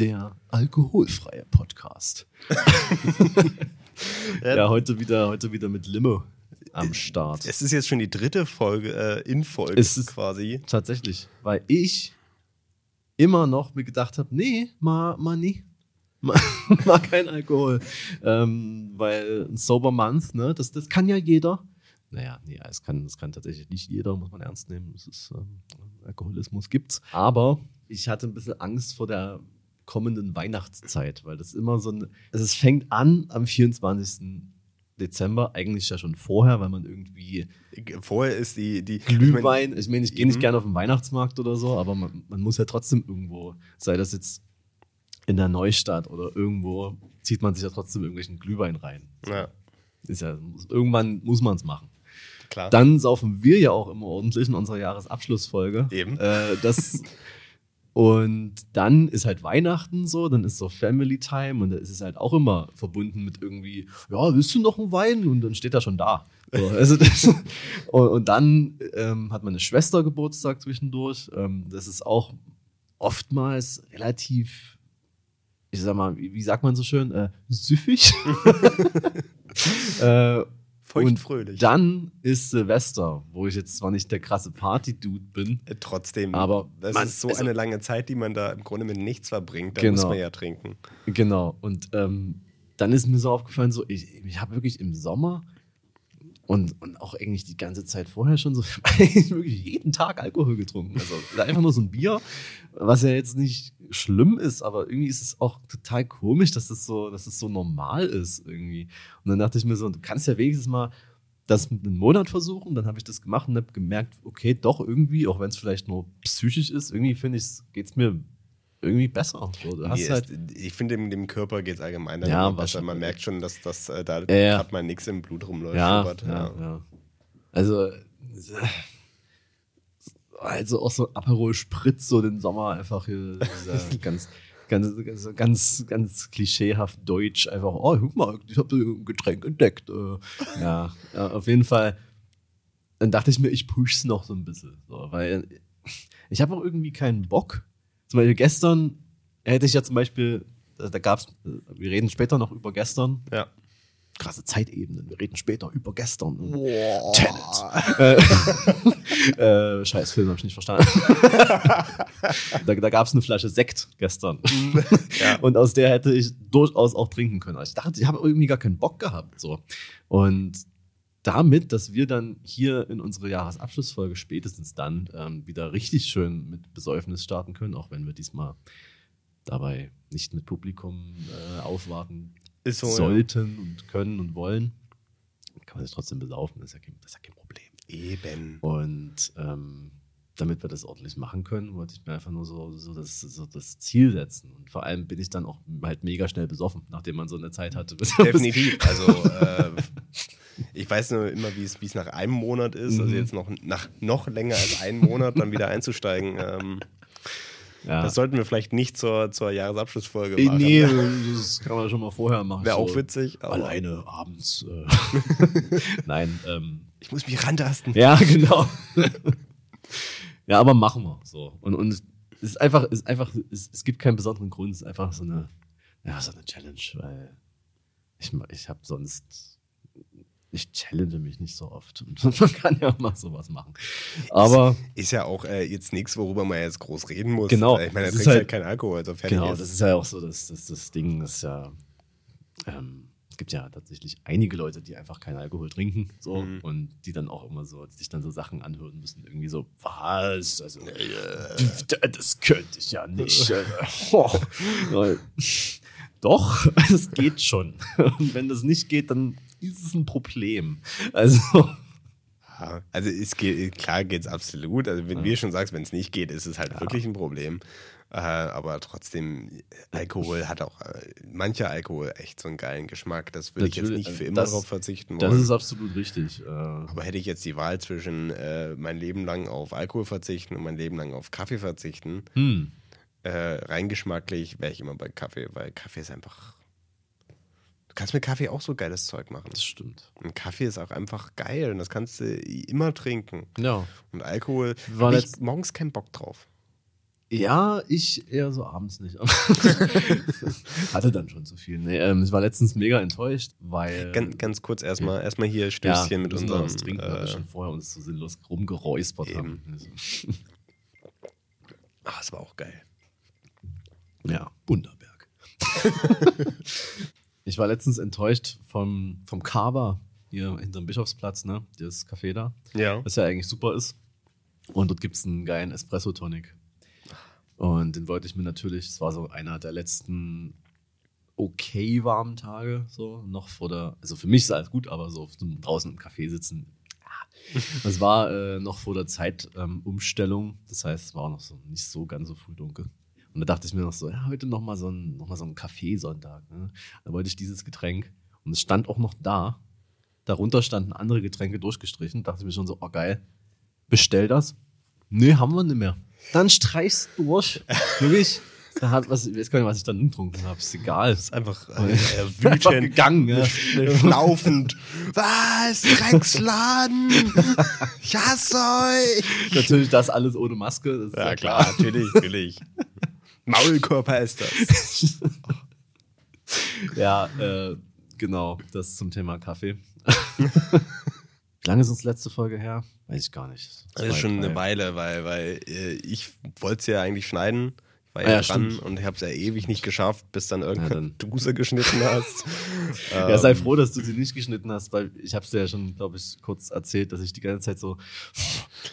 der alkoholfreie Podcast. ja, heute wieder, heute wieder mit Limo am Start. Es ist jetzt schon die dritte Folge äh, in Folge Es ist- quasi. Tatsächlich, weil ich immer noch mir gedacht habe, nee, mal, mal nie. Mal, mal kein Alkohol. Ähm, weil ein Sober Month, ne, das, das kann ja jeder. Naja, nee, es kann, es kann tatsächlich nicht jeder, muss man ernst nehmen. Es ist, ähm, Alkoholismus gibt's. Aber ich hatte ein bisschen Angst vor der kommenden Weihnachtszeit, weil das immer so ein. Also es fängt an am 24. Dezember, eigentlich ja schon vorher, weil man irgendwie Vorher ist die, die Glühwein. Ich meine, ich gehe nicht Eben. gerne auf den Weihnachtsmarkt oder so, aber man, man muss ja trotzdem irgendwo, sei das jetzt in der Neustadt oder irgendwo, zieht man sich ja trotzdem irgendwelchen Glühwein rein. Ich mein, ja, Ist ja, irgendwann muss man es machen. klar. Dann saufen wir ja auch immer ordentlich in unserer Jahresabschlussfolge. Eben. Äh, das, und dann ist halt Weihnachten so, dann ist so Family Time und da ist es halt auch immer verbunden mit irgendwie, ja, willst du noch einen Wein? Und dann steht er schon da. So, also das, und, und dann ähm, hat meine Schwester Geburtstag zwischendurch. Ähm, das ist auch oftmals relativ, ich sag mal, wie, wie sagt man so schön, äh, süffig. äh, und Feuchtfröhlich. dann ist Silvester, wo ich jetzt zwar nicht der krasse Party-Dude bin, Äh, Trotzdem, Aber das man- ist so also- eine lange Zeit, die man da im Grunde mit nichts verbringt. Da Genau. muss man ja trinken. genau. Und ähm, dann ist mir so aufgefallen, so ich, ich habe wirklich im Sommer und, und auch eigentlich die ganze Zeit vorher schon so wirklich jeden Tag Alkohol getrunken. Also einfach nur so ein Bier, was ja jetzt nicht schlimm ist, aber irgendwie ist es auch total komisch, dass das so, dass das so normal ist irgendwie. Und dann dachte ich mir so, du kannst ja wenigstens mal das mit einem Monat versuchen. Dann habe ich das gemacht und habe gemerkt, okay, doch irgendwie, auch wenn es vielleicht nur psychisch ist, irgendwie finde ich, geht es mir irgendwie besser. So, Mir halt, ich finde, dem, dem Körper geht es allgemein dann Ja, besser. Man merkt schon, dass das äh, da Ja, ja. gerade mal nichts im Blut rumläuft. ja, schubbert, ja, ja. Also, äh, also auch so Aperol Spritz so den Sommer einfach hier ganz, ganz, ganz, ganz, ganz klischeehaft deutsch einfach, oh, guck mal, ich habe ein Getränk entdeckt. Äh, ja, ja, auf jeden Fall. Dann dachte ich mir, ich push's noch so ein bisschen, so, weil ich habe auch irgendwie keinen Bock. Zum Beispiel gestern hätte ich ja zum Beispiel, da da gab's, äh, wir reden später noch über gestern, Ja. krasse Zeitebenen. Wir reden später über gestern. Boah. Tenet. äh, scheiß Film, hab ich nicht verstanden. da da gab es eine Flasche Sekt gestern. Ja. Und aus der hätte ich durchaus auch trinken können. Also ich dachte, ich habe irgendwie gar keinen Bock gehabt. So. Und damit, dass wir dann hier in unsere Jahresabschlussfolge spätestens dann ähm, wieder richtig schön mit Besäufnis starten können, auch wenn wir diesmal dabei nicht mit Publikum äh, aufwarten so. ja. sollten und können und wollen, kann man sich trotzdem besaufen, das ist ja kein, das ist ja kein Problem. Eben. Und ähm, damit wir das ordentlich machen können, wollte ich mir einfach nur so, so, das, so das Ziel setzen. Und vor allem bin ich dann auch halt mega schnell besoffen, nachdem man so eine Zeit hatte. Definitiv. Also, äh, ich weiß nur immer, wie es nach einem Monat ist. Also Mhm. jetzt noch nach noch länger als einen Monat dann wieder einzusteigen. Ähm, ja. Das sollten wir vielleicht nicht zur, zur Jahresabschlussfolge Äh, machen. nee, das kann man schon mal vorher machen. Wäre so auch witzig. Alleine abends. Äh. Nein, ähm, Ich muss mich rantasten. Ja, genau. ja, aber machen wir so. Und, und es ist einfach, es ist einfach, es, es gibt keinen besonderen Grund, es ist einfach so eine, ja, so eine Challenge, weil ich, ich habe sonst, ich challenge mich nicht so oft. Und man kann ja auch mal sowas machen. Aber Ist ja auch äh, jetzt nichts, worüber man jetzt groß reden muss. Genau. Äh, Ich meine, Das ist trinkt halt, halt- keinen Alkohol, also fertig genau, ist. das ist ja auch so, dass das, das Ding ist ja, ähm, gibt ja tatsächlich einige Leute, die einfach keinen Alkohol trinken, so, Mhm. und die dann auch immer so, sich dann so Sachen anhören müssen, irgendwie so, was, also, das könnte ich ja nicht. äh, oh. Doch, es geht schon. Und wenn das nicht geht, dann ist es ein Problem. Also, Ja, also geht, klar geht es absolut. Also wenn wir schon sagst, wenn es nicht geht, ist es halt wirklich ein Problem. Äh, aber trotzdem, Alkohol hat auch, äh, mancher Alkohol echt so einen geilen Geschmack. Das würde ich jetzt nicht für äh, immer das- darauf verzichten das wollen. ist absolut richtig. Äh, aber hätte ich jetzt die Wahl zwischen äh, mein Leben lang auf Alkohol verzichten und mein Leben lang auf Kaffee verzichten, hm. äh, rein geschmacklich wäre ich immer bei Kaffee, weil Kaffee ist einfach. Du kannst mit Kaffee auch so geiles Zeug machen. Das stimmt. Und Kaffee ist auch einfach geil und das kannst du immer trinken. Ja. Und Alkohol War habe ich morgens keinen Bock drauf. Ja, ich eher so abends nicht. Hatte dann schon zu viel. Nee, ähm, ich war letztens mega enttäuscht, weil. Ganz, ganz kurz erstmal, erstmal hier Stößchen mit müssen wir unserem. was trinken, weil wir äh, schon vorher uns so sinnlos rumgeräuspert eben. haben. Also, ah, das war auch geil. Ja, Bunderberg. ich war letztens enttäuscht vom, vom Kava hier hinterm Bischofsplatz, ne? Das Café da. Ja. was ja eigentlich super ist. Und dort gibt es einen geilen Espresso-Tonic. Und den wollte ich mir natürlich, es war so einer der letzten okay warmen Tage, so noch vor der, also für mich ist alles gut, aber so draußen im Café sitzen, ja. War äh, noch vor der Zeitumstellung, ähm, das heißt, es war noch so nicht so ganz so früh dunkel. Und da dachte ich mir noch so, ja, heute noch mal so ein, noch mal so ein Kaffeesonntag. Ne? Da wollte ich dieses Getränk und es stand auch noch da. Darunter standen andere Getränke durchgestrichen. Dachte ich mir schon so, oh geil, bestell das. Nee, haben wir nicht mehr. Dann streichst durch. Wirklich. Da hat was, ich weiß gar nicht, was ich dann getrunken habe. Ist egal. ist einfach äh, ja. äh, Einfach gegangen, ja. laufend. Was? Drecksladen? Ich hasse euch! Natürlich das alles ohne Maske. Das ist Ja, klar, natürlich, natürlich. Maulkörper ist das. Ja, äh, genau, das zum Thema Kaffee. Wie lange ist uns letzte Folge her? Weiß ich gar nicht. Das ist Zwei, schon eine Weile, weil, weil äh, ich wollte es ja eigentlich schneiden. War Ah, ja, ja, dran stimmt. und ich habe es ja ewig nicht geschafft, bis dann irgendeine dann. Duse geschnitten hast. Ja, sei Ähm, froh, dass du sie nicht geschnitten hast, weil ich habe es dir ja schon, glaube ich, kurz erzählt, dass ich die ganze Zeit so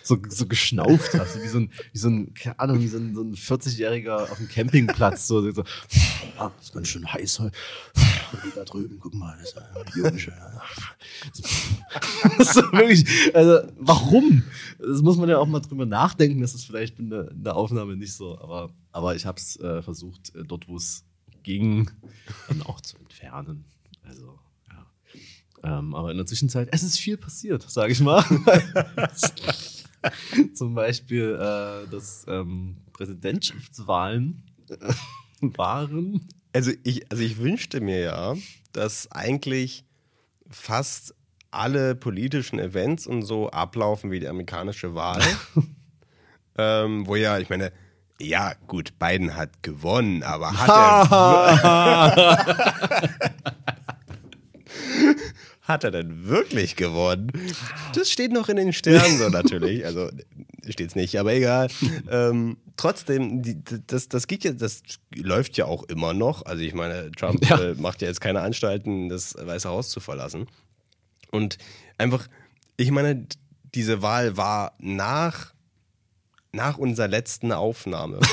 so, so geschnauft habe, so wie so ein, wie so ein, keine Ahnung, wie so ein, so ein 40-Jähriger auf dem Campingplatz, so, so ah, ist ganz schön heiß heute. Da drüben, guck mal, das ist ja Junge. Das ist wirklich, also, warum? Das muss man ja auch mal drüber nachdenken, das ist vielleicht in der, in der Aufnahme nicht so, aber, aber ich habe es äh, versucht, äh, dort, wo es ging, dann auch zu entfernen. Also, ja. Ähm, aber in der Zwischenzeit, es ist viel passiert, sage ich mal. Zum Beispiel, äh, dass ähm, Präsidentschaftswahlen waren. Also ich, also ich wünschte mir ja, dass eigentlich fast alle politischen Events und so ablaufen wie die amerikanische Wahl. ähm, wo ja, ich meine, ja, gut, Biden hat gewonnen, aber hat er, hat er denn wirklich gewonnen? Das steht noch in den Sternen so natürlich. Also steht's nicht, aber egal. Ähm, trotzdem, die, das, das geht ja, das läuft ja auch immer noch. Also ich meine, Trump Ja. äh, macht ja jetzt keine Anstalten, das Weiße Haus zu verlassen. Und einfach, ich meine, diese Wahl war nach, nach unserer letzten Aufnahme.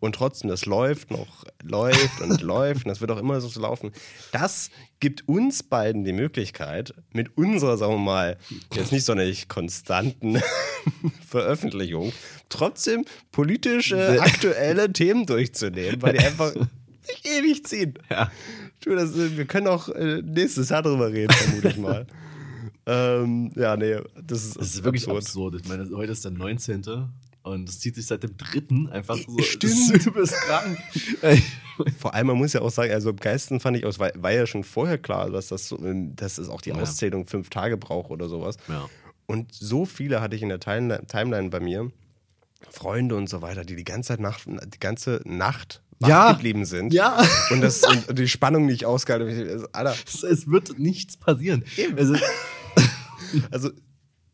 Und trotzdem, das läuft noch, läuft und läuft und das wird auch immer so laufen. Das gibt uns beiden die Möglichkeit, mit unserer, sagen wir mal, jetzt nicht sonderlich konstanten Veröffentlichung, trotzdem politische, aktuelle Themen durchzunehmen, weil die einfach sich ewig ziehen. Ja. Du, das, wir können auch äh, nächstes Jahr drüber reden, vermute ich mal. ähm, ja, nee, das ist, Das ist wirklich absurd. absurd. Ich meine, heute ist der 19. Und es zieht sich seit dem 3. einfach so. Stimmt. Das ist übelst krank. Vor allem, man muss ja auch sagen, also im Geisten fand ich aus, war, war ja schon vorher klar, dass das so, ähm, dass es auch die Ja. Auszählung fünf Tage braucht oder sowas. Ja. Und so viele hatte ich in der Timeline, bei mir, Freunde und so weiter, die die ganze Zeit Nacht, die ganze Nacht wach Ja. geblieben sind. Ja. Und, das, und die Spannung nicht ausgehalten. Ich- also, Alter, Es, wird nichts passieren. Also, also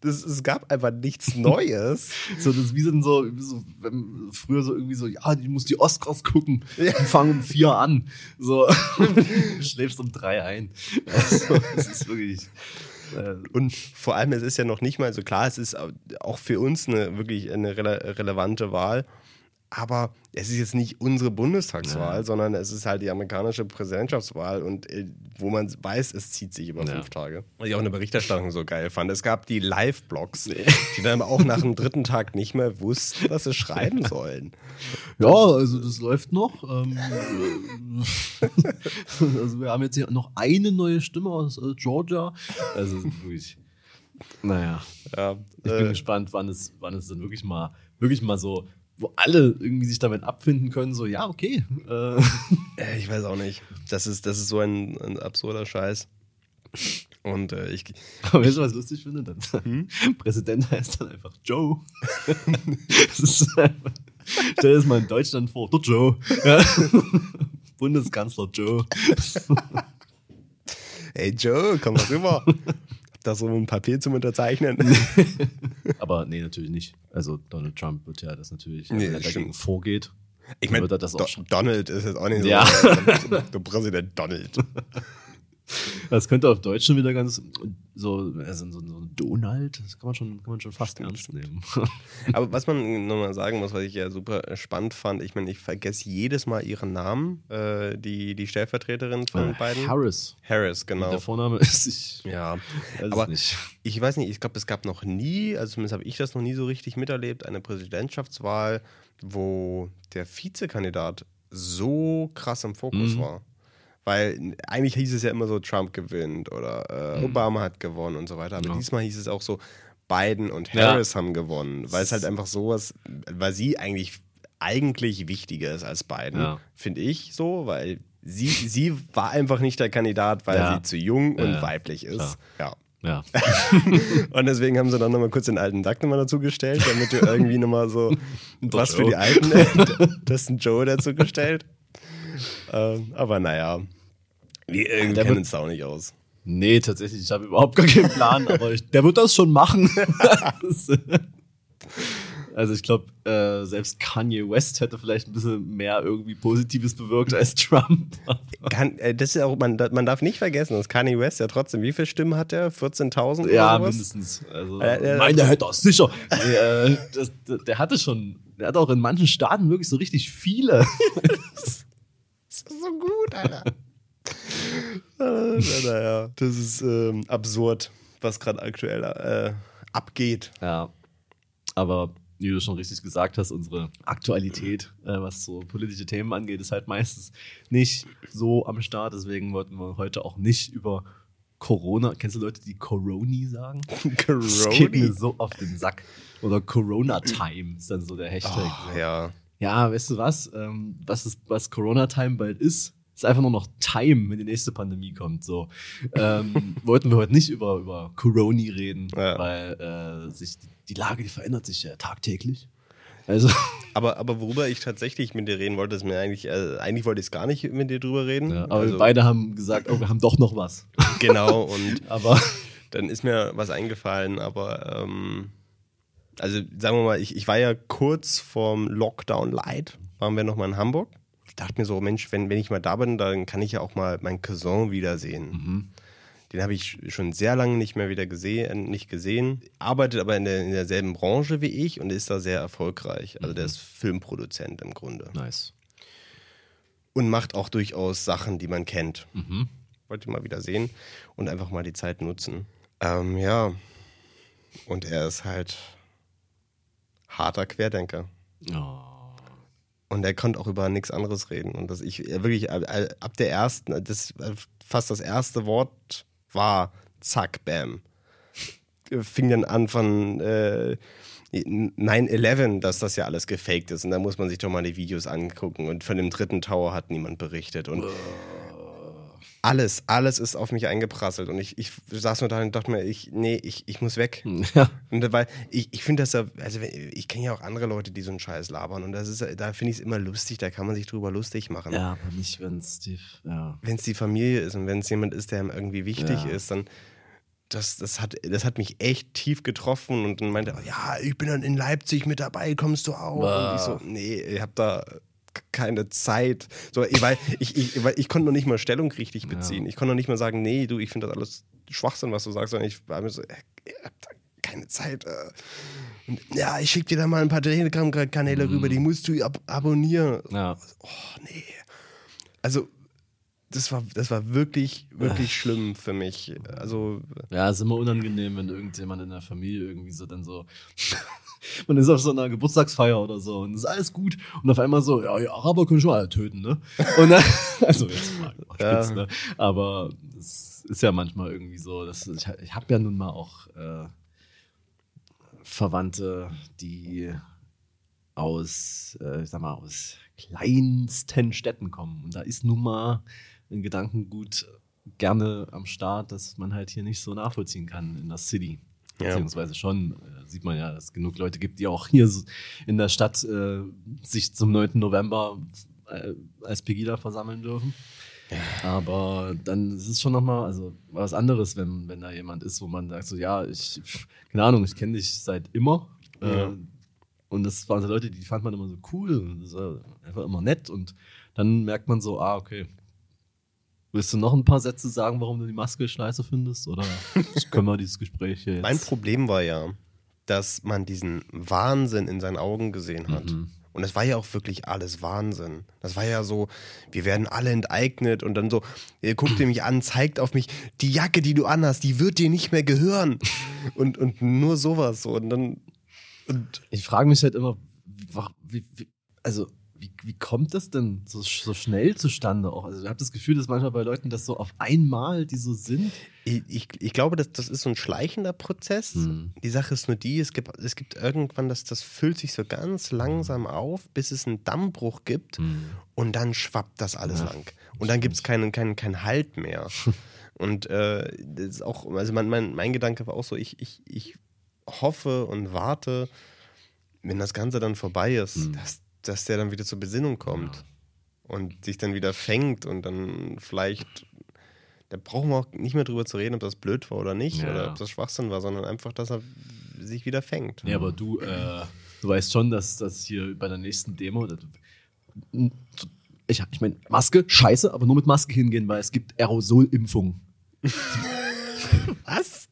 das, es gab einfach nichts Neues. so, das ist wie so, so, so wenn, früher so irgendwie so, ja, die muss die Oscars gucken. Die fangen um vier an. So, du schläfst um drei ein. Also, es ist wirklich. Äh, Und vor allem, es ist ja noch nicht mal so klar, es ist auch für uns eine wirklich eine rele relevante Wahl. Aber es ist jetzt nicht unsere Bundestagswahl, Ja. sondern es ist halt die amerikanische Präsidentschaftswahl und äh, wo man weiß, es zieht sich über Ja. fünf Tage. Was ich auch in der Berichterstattung so geil fand. Es gab die Live-Blogs, die dann aber auch nach dem dritten Tag nicht mehr wussten, was sie schreiben sollen. Ja, also das läuft noch. Ähm, äh, also wir haben jetzt hier noch eine neue Stimme aus äh, Georgia. Also wirklich. Naja, Ja, ich bin äh, gespannt, wann es, wann es dann wirklich mal, wirklich mal so, wo alle irgendwie sich damit abfinden können, so, ja, okay. Äh, äh, ich weiß auch nicht. Das ist, das ist so ein, ein absurder Scheiß. Und äh, ich, aber weißt du, was ich lustig finde? Dann, Hm? Präsident heißt dann einfach Joe. das ist einfach, Stell dir das mal in Deutschland vor. Der Joe. Ja. Bundeskanzler Joe. Hey Joe, komm mal rüber. Da so ein Papier zum Unterzeichnen. Aber nee, natürlich nicht. Also Donald Trump wird ja das natürlich, Nee, wenn er dagegen stimmt. vorgeht, Ich meine, wird das auch schon. Donald ist jetzt auch nicht so. Ja. Der Präsident Donald. Das könnte auf Deutsch schon wieder ganz so, also so, so ein Donald, das kann man schon, kann man schon fast ernst nehmen. Aber was man nochmal sagen muss, was ich ja super spannend fand, ich meine, ich vergesse jedes Mal ihren Namen, äh, die, die Stellvertreterin von Äh, beiden. Harris. Harris, genau. Der Vorname ist ich. Ja, Weiß aber nicht. ich weiß nicht, ich glaube, es gab noch nie, also zumindest habe ich das noch nie so richtig miterlebt, eine Präsidentschaftswahl, wo der Vizekandidat so krass im Fokus Mhm. war. Weil eigentlich hieß es ja immer so, Trump gewinnt oder äh, Mhm. Obama hat gewonnen und so weiter. Aber Ja. diesmal hieß es auch so, Biden und Ja. Harris haben gewonnen. Weil es halt einfach sowas, weil sie eigentlich, eigentlich wichtiger ist als Biden, Ja. finde ich so, weil sie, sie war einfach nicht der Kandidat, weil Ja. sie zu jung und Ja, weiblich ist. Ja. Ja. Und deswegen haben sie dann nochmal kurz den alten Duck nochmal dazu gestellt, damit du irgendwie nochmal so was für die Alten, das ist ein Joe dazu gestellt. Ähm, aber naja, wir äh, kennen wird- uns da auch nicht aus. Nee, tatsächlich, ich habe überhaupt gar keinen Plan, aber ich, der wird das schon machen. Also ich glaube, äh, selbst Kanye West hätte vielleicht ein bisschen mehr irgendwie Positives bewirkt als Trump. Kann, äh, das ist ja auch, man, man darf nicht vergessen, dass Kanye West ja trotzdem, wie viele Stimmen hat er? 14.000 ja, mindestens. Also, ja, ich meine, der hätte das sicher. Nee, äh, das, der, der hatte schon, der hat auch in manchen Staaten wirklich so richtig viele. Das ist so gut, Alter. naja, das ist ähm, absurd, was gerade aktuell äh, abgeht. Ja, aber wie du schon richtig gesagt hast, unsere Aktualität, äh, was so politische Themen angeht, ist halt meistens nicht so am Start. Deswegen wollten wir heute auch nicht über Corona. Kennst du Leute, die Coroni sagen? Das geht mir Corona. so auf den Sack. Oder Corona Time ist dann so der Hashtag. Oh, ja. Ja, weißt du was? Ähm, was, ist, was Corona Time bald ist? Ist einfach nur noch Time, wenn die nächste Pandemie kommt. So ähm, wollten wir heute nicht über über Coroni reden, Ja. weil äh, sich die, Lage die verändert sich ja tagtäglich. Also Aber, aber worüber ich tatsächlich mit dir reden wollte, ist mir eigentlich, äh, eigentlich wollte ich es gar nicht mit dir drüber reden. ja, aber also, wir beide haben gesagt, oh, wir haben doch noch was. Genau, und Aber dann ist mir was eingefallen, aber ähm, also sagen wir mal, ich, ich war ja kurz vorm Lockdown Light, waren wir nochmal in Hamburg. Ich dachte mir so, Mensch, wenn, wenn ich mal da bin, dann kann ich ja auch mal meinen Cousin wiedersehen. Den habe ich schon sehr lange nicht mehr wieder gesehen, nicht gesehen. Arbeitet aber in, der, in derselben Branche wie ich und ist da sehr erfolgreich. Also der ist Filmproduzent im Grunde. nice. Und macht auch durchaus Sachen, die man kennt. Mhm. Wollte mal wieder sehen und einfach mal die Zeit nutzen. Ähm, ja. Und er ist halt harter Querdenker. Oh. Und er konnte auch über nichts anderes reden. Und das ich er wirklich ab, ab der ersten, das fast das erste Wort war zack, bam. Fing dann an von äh, 9-11, dass das ja alles gefaked ist. Und da muss man sich doch mal die Videos angucken. Und von dem dritten Tower hat niemand berichtet. Und alles, alles ist auf mich eingeprasselt. Und ich, ich saß nur da und dachte mir, ich, nee, ich, ich muss weg. Ja. Und weil ich, ich finde das ja, also ich kenne ja auch andere Leute, die so einen Scheiß labern und das ist, da finde ich es immer lustig, da kann man sich drüber lustig machen. ja, aber nicht, wenn es die. Ja. Wenn es die Familie ist und wenn es jemand ist, der ihm irgendwie wichtig Ja. ist, dann das, das, hat, das hat mich echt tief getroffen und dann meinte er, ja, ich bin dann in Leipzig mit dabei, kommst du auch? Und ich so, nee, ich habe da keine Zeit. So, ich, weil, ich, ich, weil ich konnte noch nicht mal Stellung richtig beziehen. Ich konnte noch nicht mal sagen, nee, du, ich finde das alles Schwachsinn, was du sagst, sondern ich war mir so, äh, ich hab da keine Zeit. Äh. Und, ja, ich schicke dir da mal ein paar Telegram-Kanäle rüber, die musst du ab abonnieren. ja. Oh, nee. Also, das war, das war wirklich, wirklich schlimm für mich. Also, Ja, ist immer unangenehm, wenn irgendjemand in der Familie irgendwie so dann so. Man ist auf so einer Geburtstagsfeier oder so und ist alles gut. Und auf einmal so, ja, die Araber können schon alle töten, ne? Und dann, also jetzt mal spitz, Ja. ne? Aber es ist ja manchmal irgendwie so, dass ich, ich habe ja nun mal auch äh, Verwandte, die aus, äh, ich sag mal, aus kleinsten Städten kommen. Und da ist nun mal ein Gedankengut gerne am Start, dass man halt hier nicht so nachvollziehen kann in der City. Ja. Beziehungsweise schon, äh, sieht man ja, dass es genug Leute gibt, die auch hier in der Stadt äh, sich zum 9. November äh, als Pegida versammeln dürfen. Aber dann ist es schon nochmal also was anderes, wenn, wenn da jemand ist, wo man sagt, so, ja, ich, keine Ahnung, ich kenne dich seit immer. Ja. Äh, und das waren so Leute, die fand man immer so cool und das war einfach immer nett. Und dann merkt man so, ah, okay. Willst du noch ein paar Sätze sagen, warum du die Maske scheiße findest? Oder können wir dieses Gespräch hier jetzt? Mein Problem war ja, dass man diesen Wahnsinn in seinen Augen gesehen hat. Mhm. Und es war ja auch wirklich alles Wahnsinn. Das war ja so, wir werden alle enteignet und dann so, ihr guckt ihr mich an, zeigt auf mich, die Jacke, die du anhast, die wird dir nicht mehr gehören. Und, und nur sowas so. Und dann, und Ich frage mich halt immer, wie, wie, also wie, wie kommt das denn so, so schnell zustande auch? Also ich habe das Gefühl, dass manchmal bei Leuten das so auf einmal, die so sind. ich, ich, ich glaube, das, das ist so ein schleichender Prozess. Hm. Die Sache ist nur die, es gibt, es gibt irgendwann, das, das füllt sich so ganz langsam auf, bis es einen Dammbruch gibt und dann schwappt das alles Ja, lang. Und dann gibt es keinen, keinen, keinen Halt mehr. und äh, das ist auch, also mein, mein, mein Gedanke war auch so, ich, ich, ich hoffe und warte, wenn das Ganze dann vorbei ist, Hm. dass, dass der dann wieder zur Besinnung kommt und sich dann wieder fängt und dann vielleicht, da brauchen wir auch nicht mehr drüber zu reden, ob das blöd war oder nicht Ja. oder ob das Schwachsinn war, sondern einfach, dass er sich wieder fängt. Nee, aber du, äh, du weißt schon, dass das hier bei der nächsten Demo. Das, ich, ich meine, Maske, scheiße, aber nur mit Maske hingehen, weil es gibt Aerosolimpfungen. Was?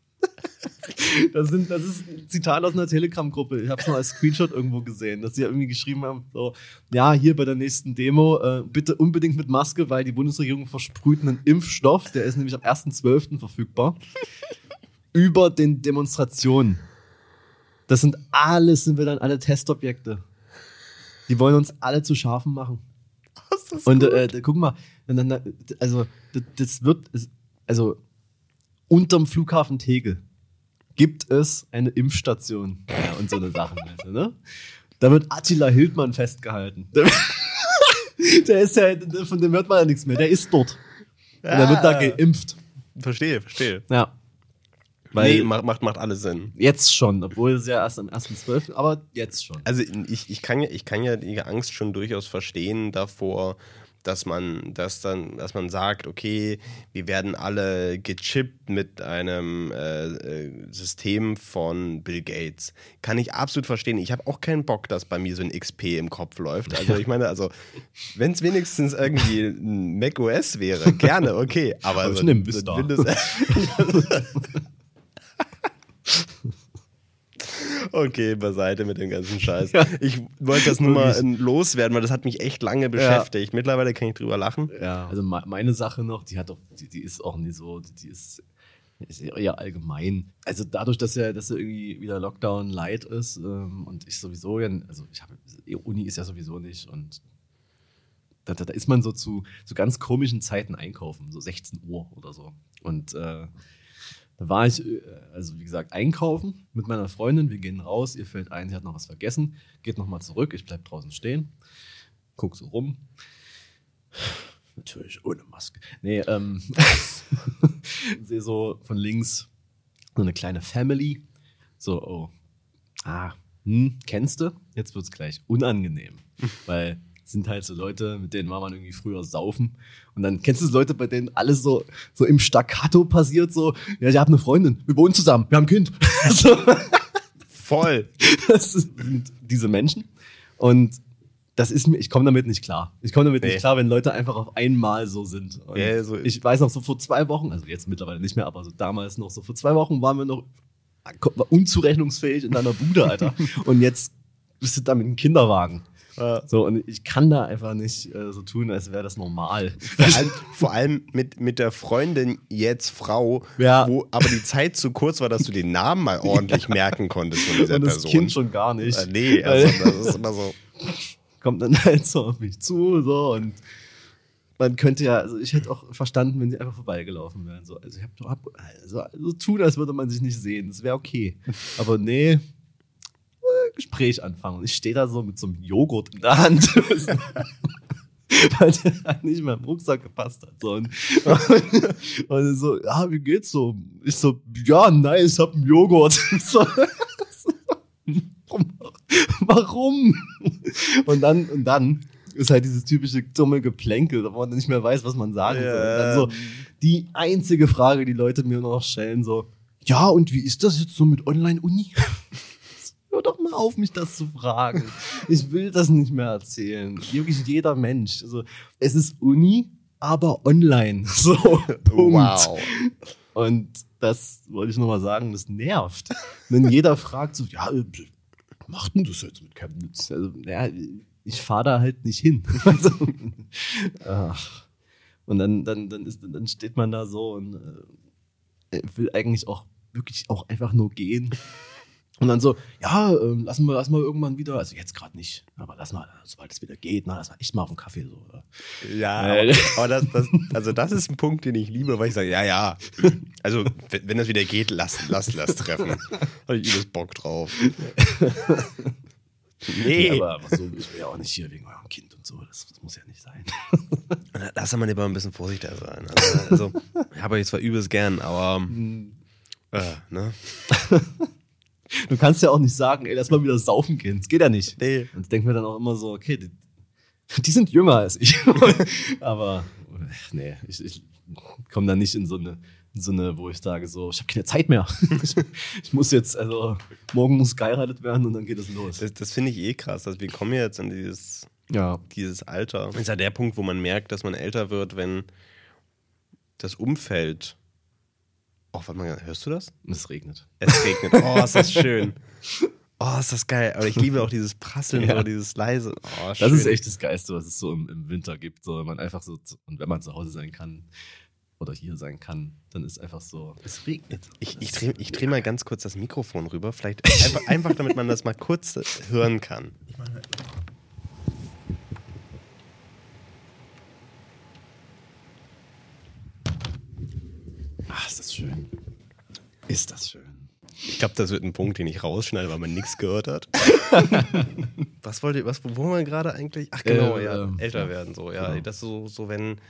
Das, sind, das ist ein Zitat aus einer Telegram-Gruppe. Ich habe es noch als Screenshot irgendwo gesehen, dass sie ja irgendwie geschrieben haben: so, Ja, hier bei der nächsten Demo, äh, bitte unbedingt mit Maske, weil die Bundesregierung versprüht einen Impfstoff, der ist nämlich am 1.12. verfügbar, über den Demonstrationen. Das sind alles, sind wir dann alle Testobjekte. Die wollen uns alle zu Schafen machen. Das Und äh, guck mal, also das, das wird, also unterm Flughafen Tegel gibt es eine Impfstation ja, und so eine Sachen. weißt du, ne? Da wird Attila Hildmann festgehalten. Der, der ist ja, von dem hört man ja nichts mehr. Der ist dort. Und der wird da Ah. geimpft. Verstehe, verstehe. Ja. Weil Weil nee, macht, macht, macht alles Sinn. jetzt schon, obwohl es ja erst am 1.12., aber jetzt schon. Also ich, ich, kann ja, ich kann ja die Angst schon durchaus verstehen davor, dass man, dass dann, dass man sagt, okay, wir werden alle gechippt mit einem äh, äh, System von Bill Gates. Kann ich absolut verstehen. Ich habe auch keinen Bock, dass bei mir so ein XP im Kopf läuft. Also ich meine, also wenn es wenigstens irgendwie ein Mac OS wäre, gerne, okay. Aber, Aber so schon im ein Vista. Windows. Okay, beiseite mit dem ganzen Scheiß. Ja. Ich wollte das nur mal äh, loswerden, weil das hat mich echt lange beschäftigt. Mittlerweile kann ich drüber lachen. Ja. Also me- meine Sache noch, die hat doch, die, die ist auch nie so, die ist, ist eher allgemein. Also dadurch, dass ja, dass ja irgendwie wieder Lockdown light ist ähm, und ich sowieso ja, also ich habe, Uni ist ja sowieso nicht und da, da, da ist man so zu, zu ganz komischen Zeiten einkaufen, so 16 Uhr oder so. Und äh, war ich, äh, also wie gesagt, einkaufen mit meiner Freundin. Wir gehen raus, ihr fällt ein, sie hat noch was vergessen, geht nochmal zurück, ich bleib draußen stehen, guck so rum. Natürlich ohne Maske. Nee, ähm, sehe so von links so eine kleine Family. So, oh, ah, hm, kennst du? Jetzt wird's gleich unangenehm. Weil sind halt so Leute, mit denen war man irgendwie früher saufen. Und dann kennst du Leute, bei denen alles so, so im Staccato passiert, so, ja, ich habe eine Freundin, wir wohnen zusammen, wir haben ein Kind. so, Voll. das sind diese Menschen. Und das ist mir, ich komme damit nicht klar. Ich komme damit Nee. nicht klar, wenn Leute einfach auf einmal so sind. Ja, so- ich weiß noch, so vor zwei Wochen, also jetzt mittlerweile nicht mehr, aber so damals noch, so vor zwei Wochen waren wir noch unzurechnungsfähig in deiner Bude, Alter. und jetzt bist du da mit einem Kinderwagen. Ja. So, und ich kann da einfach nicht äh, so tun, als wäre das normal. Vor allem, vor allem mit, mit der Freundin, jetzt Frau, Ja. wo aber die Zeit zu kurz war, dass du den Namen mal ordentlich merken konntest von dieser und das Person. Kind schon gar nicht. Äh, nee, also das ist immer so. kommt dann halt so auf mich zu, so und man könnte ja, also ich hätte auch verstanden, wenn sie einfach vorbeigelaufen wären. So. Also ich hab, hab also, so tun, als würde man sich nicht sehen. Das wäre okay. Aber nee, Gespräch anfangen. Und ich stehe da so mit so einem Joghurt in der Hand. weil der halt nicht mehr im Rucksack gepasst hat. So. Und, und so, ja, wie geht's so? Ich so, ja, nice, hab einen Joghurt. So, warum? Und dann, und dann ist halt dieses typische dumme Geplänkel, wo man nicht mehr weiß, was man sagen soll. Und dann so die einzige Frage, die Leute mir noch stellen, so, ja, und wie ist das jetzt so mit Online-Uni? Hör doch mal auf, mich das zu fragen. Ich will das nicht mehr erzählen. Wirklich jeder Mensch. Also, es ist Uni, aber online. So, Punkt. Wow. Und das wollte ich nochmal sagen, das nervt. Wenn jeder fragt so, ja, macht denn das jetzt mit Chemnitz? Also, ja, ich fahre da halt nicht hin. Also, ach. Und dann, dann, dann, ist, dann steht man da so und äh, will eigentlich auch wirklich auch einfach nur gehen. Und dann so, ja, äh, lassen wir, lassen wir irgendwann wieder, also jetzt gerade nicht, aber lass mal, sobald es wieder geht, na, lass mal echt mal auf einen Kaffee so. Oder? Ja, aber, aber das, das, also das ist ein Punkt, den ich liebe, weil ich sage, ja, ja. Also, wenn, wenn das wieder geht, lass, lass, lass treffen. Habe ich übelst Bock drauf. Nee. Aber, aber so, ich will ja auch nicht hier wegen eurem Kind und so, das, das muss ja nicht sein. Da soll man lieber ein bisschen vorsichtiger sein. Also, also ich habe euch zwar übelst gern, aber äh, ne? Du kannst ja auch nicht sagen, ey, lass mal wieder saufen gehen. Das geht ja nicht. Nee. Und ich denke mir dann auch immer so, okay, die, die sind jünger als ich. Aber nee, ich, ich komme da nicht in so eine, in so eine, wo ich sage so, ich habe keine Zeit mehr. ich, ich muss jetzt, also morgen muss geheiratet werden und dann geht es los. Das, das finde ich eh krass. Also wir kommen jetzt in dieses, Ja. dieses Alter. Das ist ja der Punkt, wo man merkt, dass man älter wird, wenn das Umfeld. Oh, warte mal, hörst du das? Es regnet. Es regnet. Oh, ist das schön. Oh, ist das geil. Aber ich liebe auch dieses Prasseln Ja. oder dieses leise. Oh, Das schön. ist echt das Geiste, was es so im, im Winter gibt. So, wenn man einfach so, und wenn man zu Hause sein kann oder hier sein kann, dann ist einfach so, es regnet. Ich, ich drehe ich dreh mal ganz kurz das Mikrofon rüber. Vielleicht einfach, einfach damit man das mal kurz hören kann. Ach, ist das schön. Ist das schön. Ich glaube, das wird ein Punkt, den ich rausschneide, weil man nichts gehört hat. was wollte was, wo waren wir gerade eigentlich? Ach genau, Äh, ja, ähm, älter werden so, ja. genau. Das ist so, so wenn,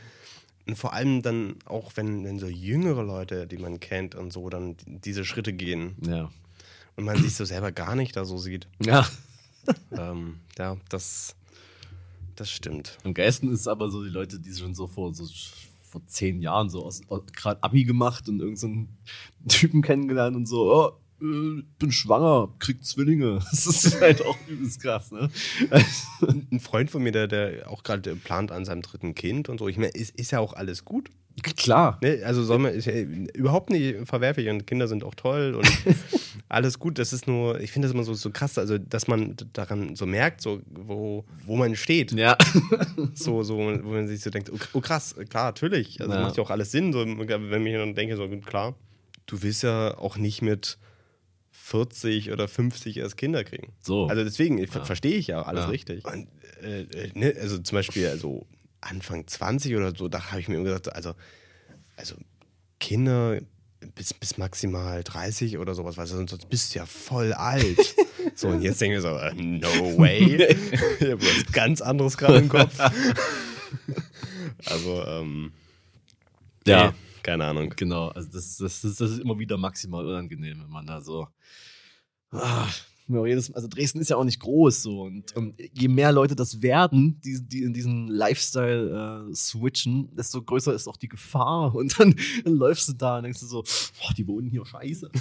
und vor allem dann auch, wenn, wenn so jüngere Leute, die man kennt und so, dann diese Schritte gehen Ja. und man sich so selber gar nicht da so sieht. Ja. Ähm, ja, das, das stimmt. Am geilsten ist aber so die Leute, die schon so vor, so vor zehn Jahren so aus, gerade Abi gemacht und irgendeinen Typen kennengelernt und so, oh, äh, bin schwanger, krieg Zwillinge. Das ist halt auch übelst krass, ne? Ein Freund von mir, der, der auch gerade plant an seinem dritten Kind und so, ich meine, ist, ist ja auch alles gut. Klar. Ne, also soll man ist ja überhaupt nicht verwerflich und Kinder sind auch toll und alles gut. Das ist nur, ich finde das immer so, so krass, also dass man daran so merkt, so wo, wo man steht. Ja. So, so, wo man sich so denkt, oh, oh krass, klar, natürlich. Also Ja. macht ja auch alles Sinn, so, wenn ich dann denke, so klar, du willst ja auch nicht mit 40 oder 50 erst Kinder kriegen. So. Also deswegen, Ja. verstehe ich ja alles Ja. richtig. Und, äh, äh, ne, also zum Beispiel, also Anfang 20 oder so, da habe ich mir immer gesagt, also, also Kinder bis, bis maximal 30 oder sowas, weil sonst bist du ja voll alt. so, und jetzt denke ich so, äh, no way. ich habe was ganz anderes gerade im Kopf. also, ähm, Ja. nee, keine Ahnung. Genau, also das, das, ist, das ist immer wieder maximal unangenehm, wenn man da so. Jedes, also Dresden ist ja auch nicht groß so und, und je mehr Leute das werden, die, die in diesen Lifestyle äh, switchen, desto größer ist auch die Gefahr und dann, dann läufst du da und denkst du so, boah, die wohnen hier scheiße.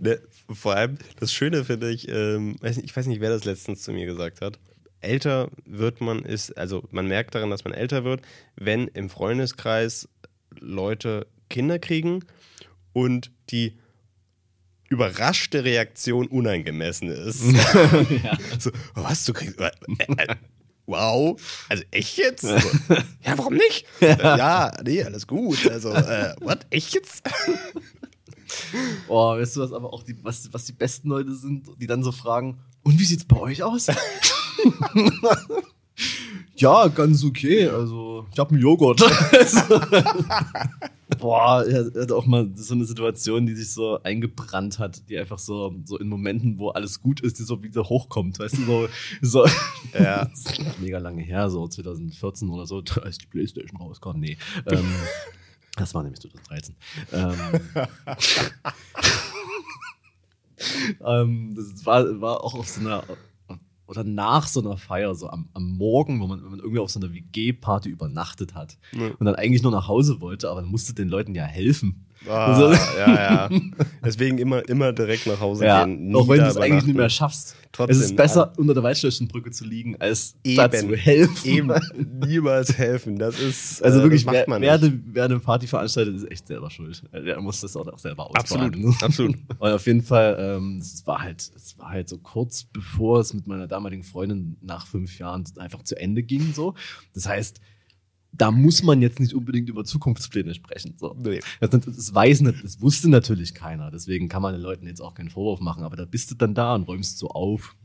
Ne, vor allem, das Schöne finde ich, ähm, ich weiß nicht, wer das letztens zu mir gesagt hat. Älter wird man ist, also man merkt daran, dass man älter wird, wenn im Freundeskreis Leute Kinder kriegen und die überraschte Reaktion unangemessen ist. ja. So, oh, was, du kriegst. Äh, äh, wow, also echt jetzt? So, ja, warum nicht? Ja, nee, alles gut. Also, äh, what, echt jetzt? Oh, weißt du was, aber auch die, was, was die besten Leute sind, die dann so fragen, und wie sieht's bei euch aus? ja, ganz okay. Also, ich habe einen Joghurt. Boah, er hat auch mal so eine Situation, die sich so eingebrannt hat, die einfach so, so in Momenten, wo alles gut ist, die so wieder hochkommt, weißt du, so, so Ja. Ist mega lange her, so 2014 oder so, als die Playstation rauskam. Nee. Ähm, das war nämlich 2013. Ähm, ähm, das war, war auch auf so einer oder nach so einer Feier, so am, am Morgen, wo man, wenn man irgendwie auf so einer WG-Party übernachtet hat Ja. und dann eigentlich nur nach Hause wollte, aber dann musste den Leuten ja helfen. Ah, So. ja, ja. Deswegen immer, immer direkt nach Hause Ja, gehen. auch wenn du es eigentlich nicht mehr schaffst. Trotzdem, es ist besser, unter der Waldschlösschenbrücke zu liegen, als Eben. da zu helfen. Eben, niemals helfen. Das ist. Also äh, wirklich, wer, macht man wer, eine, wer eine Party veranstaltet, ist echt selber schuld. Der muss das auch selber ausbaden. Absolut, absolut. Und auf jeden Fall, ähm, es war halt, es war halt so kurz bevor es mit meiner damaligen Freundin nach fünf Jahren einfach zu Ende ging. So. Das heißt, da muss man jetzt nicht unbedingt über Zukunftspläne sprechen. So. Nee. Das, das weiß das wusste natürlich keiner. Deswegen kann man den Leuten jetzt auch keinen Vorwurf machen. Aber da bist du dann da und räumst so auf.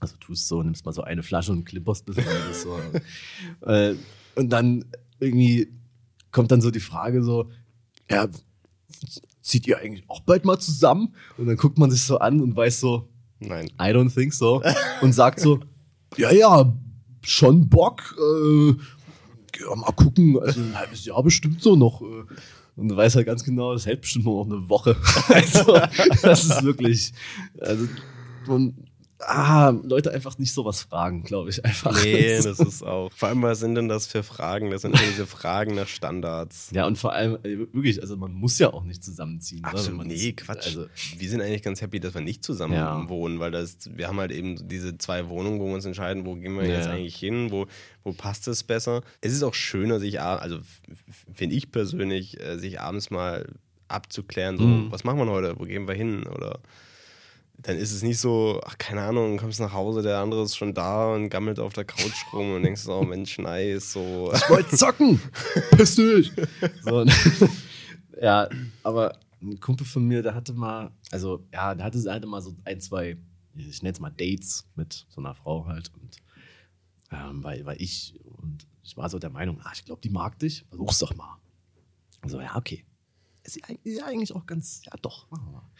Also tust so, nimmst mal so eine Flasche und klipperst bisschen alles so. äh, und dann irgendwie kommt dann so die Frage so, ja, zieht ihr eigentlich auch bald mal zusammen? Und dann guckt man sich so an und weiß so, Nein. I don't think so. Und sagt so, ja, ja, schon Bock. Äh, ja, mal gucken, also ein halbes Jahr bestimmt so noch. äh. Und du weißt halt ganz genau, das hält bestimmt nur noch eine Woche. Also, das ist wirklich, also, man, ah, Leute einfach nicht sowas fragen, glaube ich einfach. Nee, das ist auch. Vor allem, was sind denn das für Fragen? Das sind immer diese Fragen nach Standards. Ja, und vor allem, äh, wirklich, also man muss ja auch nicht zusammenziehen. oder? Wenn Absolut, man nee, Quatsch. Also, wir sind eigentlich ganz happy, dass wir nicht zusammen Ja. wohnen, weil das, wir haben halt eben diese zwei Wohnungen, wo wir uns entscheiden, wo gehen wir Ja. jetzt eigentlich hin, wo, wo passt es besser. Es ist auch schöner, sich, also finde ich persönlich, äh, sich abends mal abzuklären, so, Mhm. was machen wir heute, wo gehen wir hin oder dann ist es nicht so, ach, keine Ahnung, kommst nach Hause, der andere ist schon da und gammelt auf der Couch rum und denkst so, oh Mensch, nice, so. ich wollte zocken. Piss dich. So, ja, aber ein Kumpel von mir, der hatte mal, also ja, der hatte, hatte mal so ein, zwei, ich nenne es mal Dates mit so einer Frau halt. Und ähm, weil, weil ich, und ich war so der Meinung, ah, ich glaube, die mag dich, versuch's doch mal. So, ja, okay. Ist ja, eigentlich auch ganz, ja doch, machen wir mal.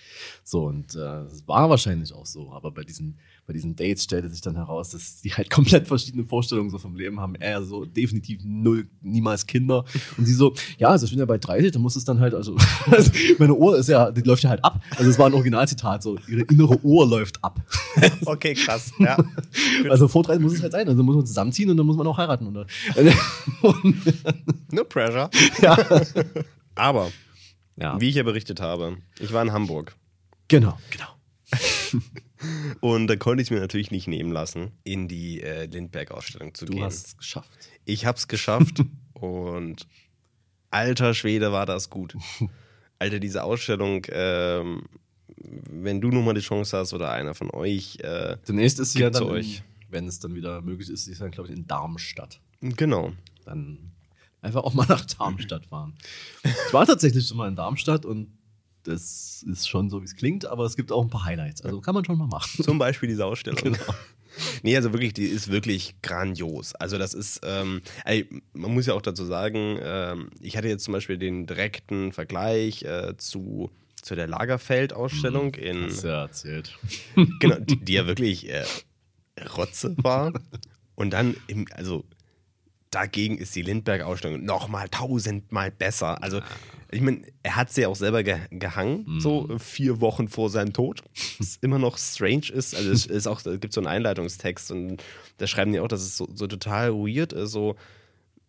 So, und äh, das war wahrscheinlich auch so, aber bei diesen, bei diesen Dates stellte sich dann heraus, dass die halt komplett verschiedene Vorstellungen so vom Leben haben. Er so definitiv null, niemals Kinder. Und sie so, ja, also ich bin ja bei 30, dann muss es dann halt, also, also meine Uhr ist ja, die läuft ja halt ab. Also es war ein Originalzitat, so, ihre innere Uhr läuft ab. Okay, krass, ja. Also vor 30 muss es halt sein, also muss man zusammenziehen und dann muss man auch heiraten. Und, und, No pressure. ja. Aber, ja, wie ich ja berichtet habe, ich war in Hamburg. genau, genau. Und da konnte ich es mir natürlich nicht nehmen lassen, in die äh, Lindbergh-Ausstellung zu Du gehen. hast es geschafft. Ich habe es geschafft und alter Schwede war das gut. Alter, diese Ausstellung, ähm, wenn du nochmal die Chance hast oder einer von euch, äh, Demnächst ist sie ja dann, euch. in, wenn es dann wieder möglich ist, sie ist dann, glaube ich, in Darmstadt. genau. Dann einfach auch mal nach Darmstadt fahren. Ich war tatsächlich schon mal in Darmstadt und das ist schon so, wie es klingt, aber es gibt auch ein paar Highlights. Also kann man schon mal machen. Zum Beispiel diese Ausstellung. Genau. Nee, also wirklich, die ist wirklich grandios. Also das ist, ähm, ey, man muss ja auch dazu sagen, ähm, ich hatte jetzt zum Beispiel den direkten Vergleich äh, zu, zu der Lagerfeld-Ausstellung in, Hast du ja erzählt. genau, die, die ja wirklich äh, Rotze war. Und dann, im, also dagegen ist die Lindbergh-Ausstellung nochmal tausendmal besser. Also, ich meine, er hat sie ja auch selber ge gehangen, so vier Wochen vor seinem Tod. Was immer noch strange ist. Also, es ist auch, es gibt so einen Einleitungstext und da schreiben die auch, dass es so, so total weird ist, so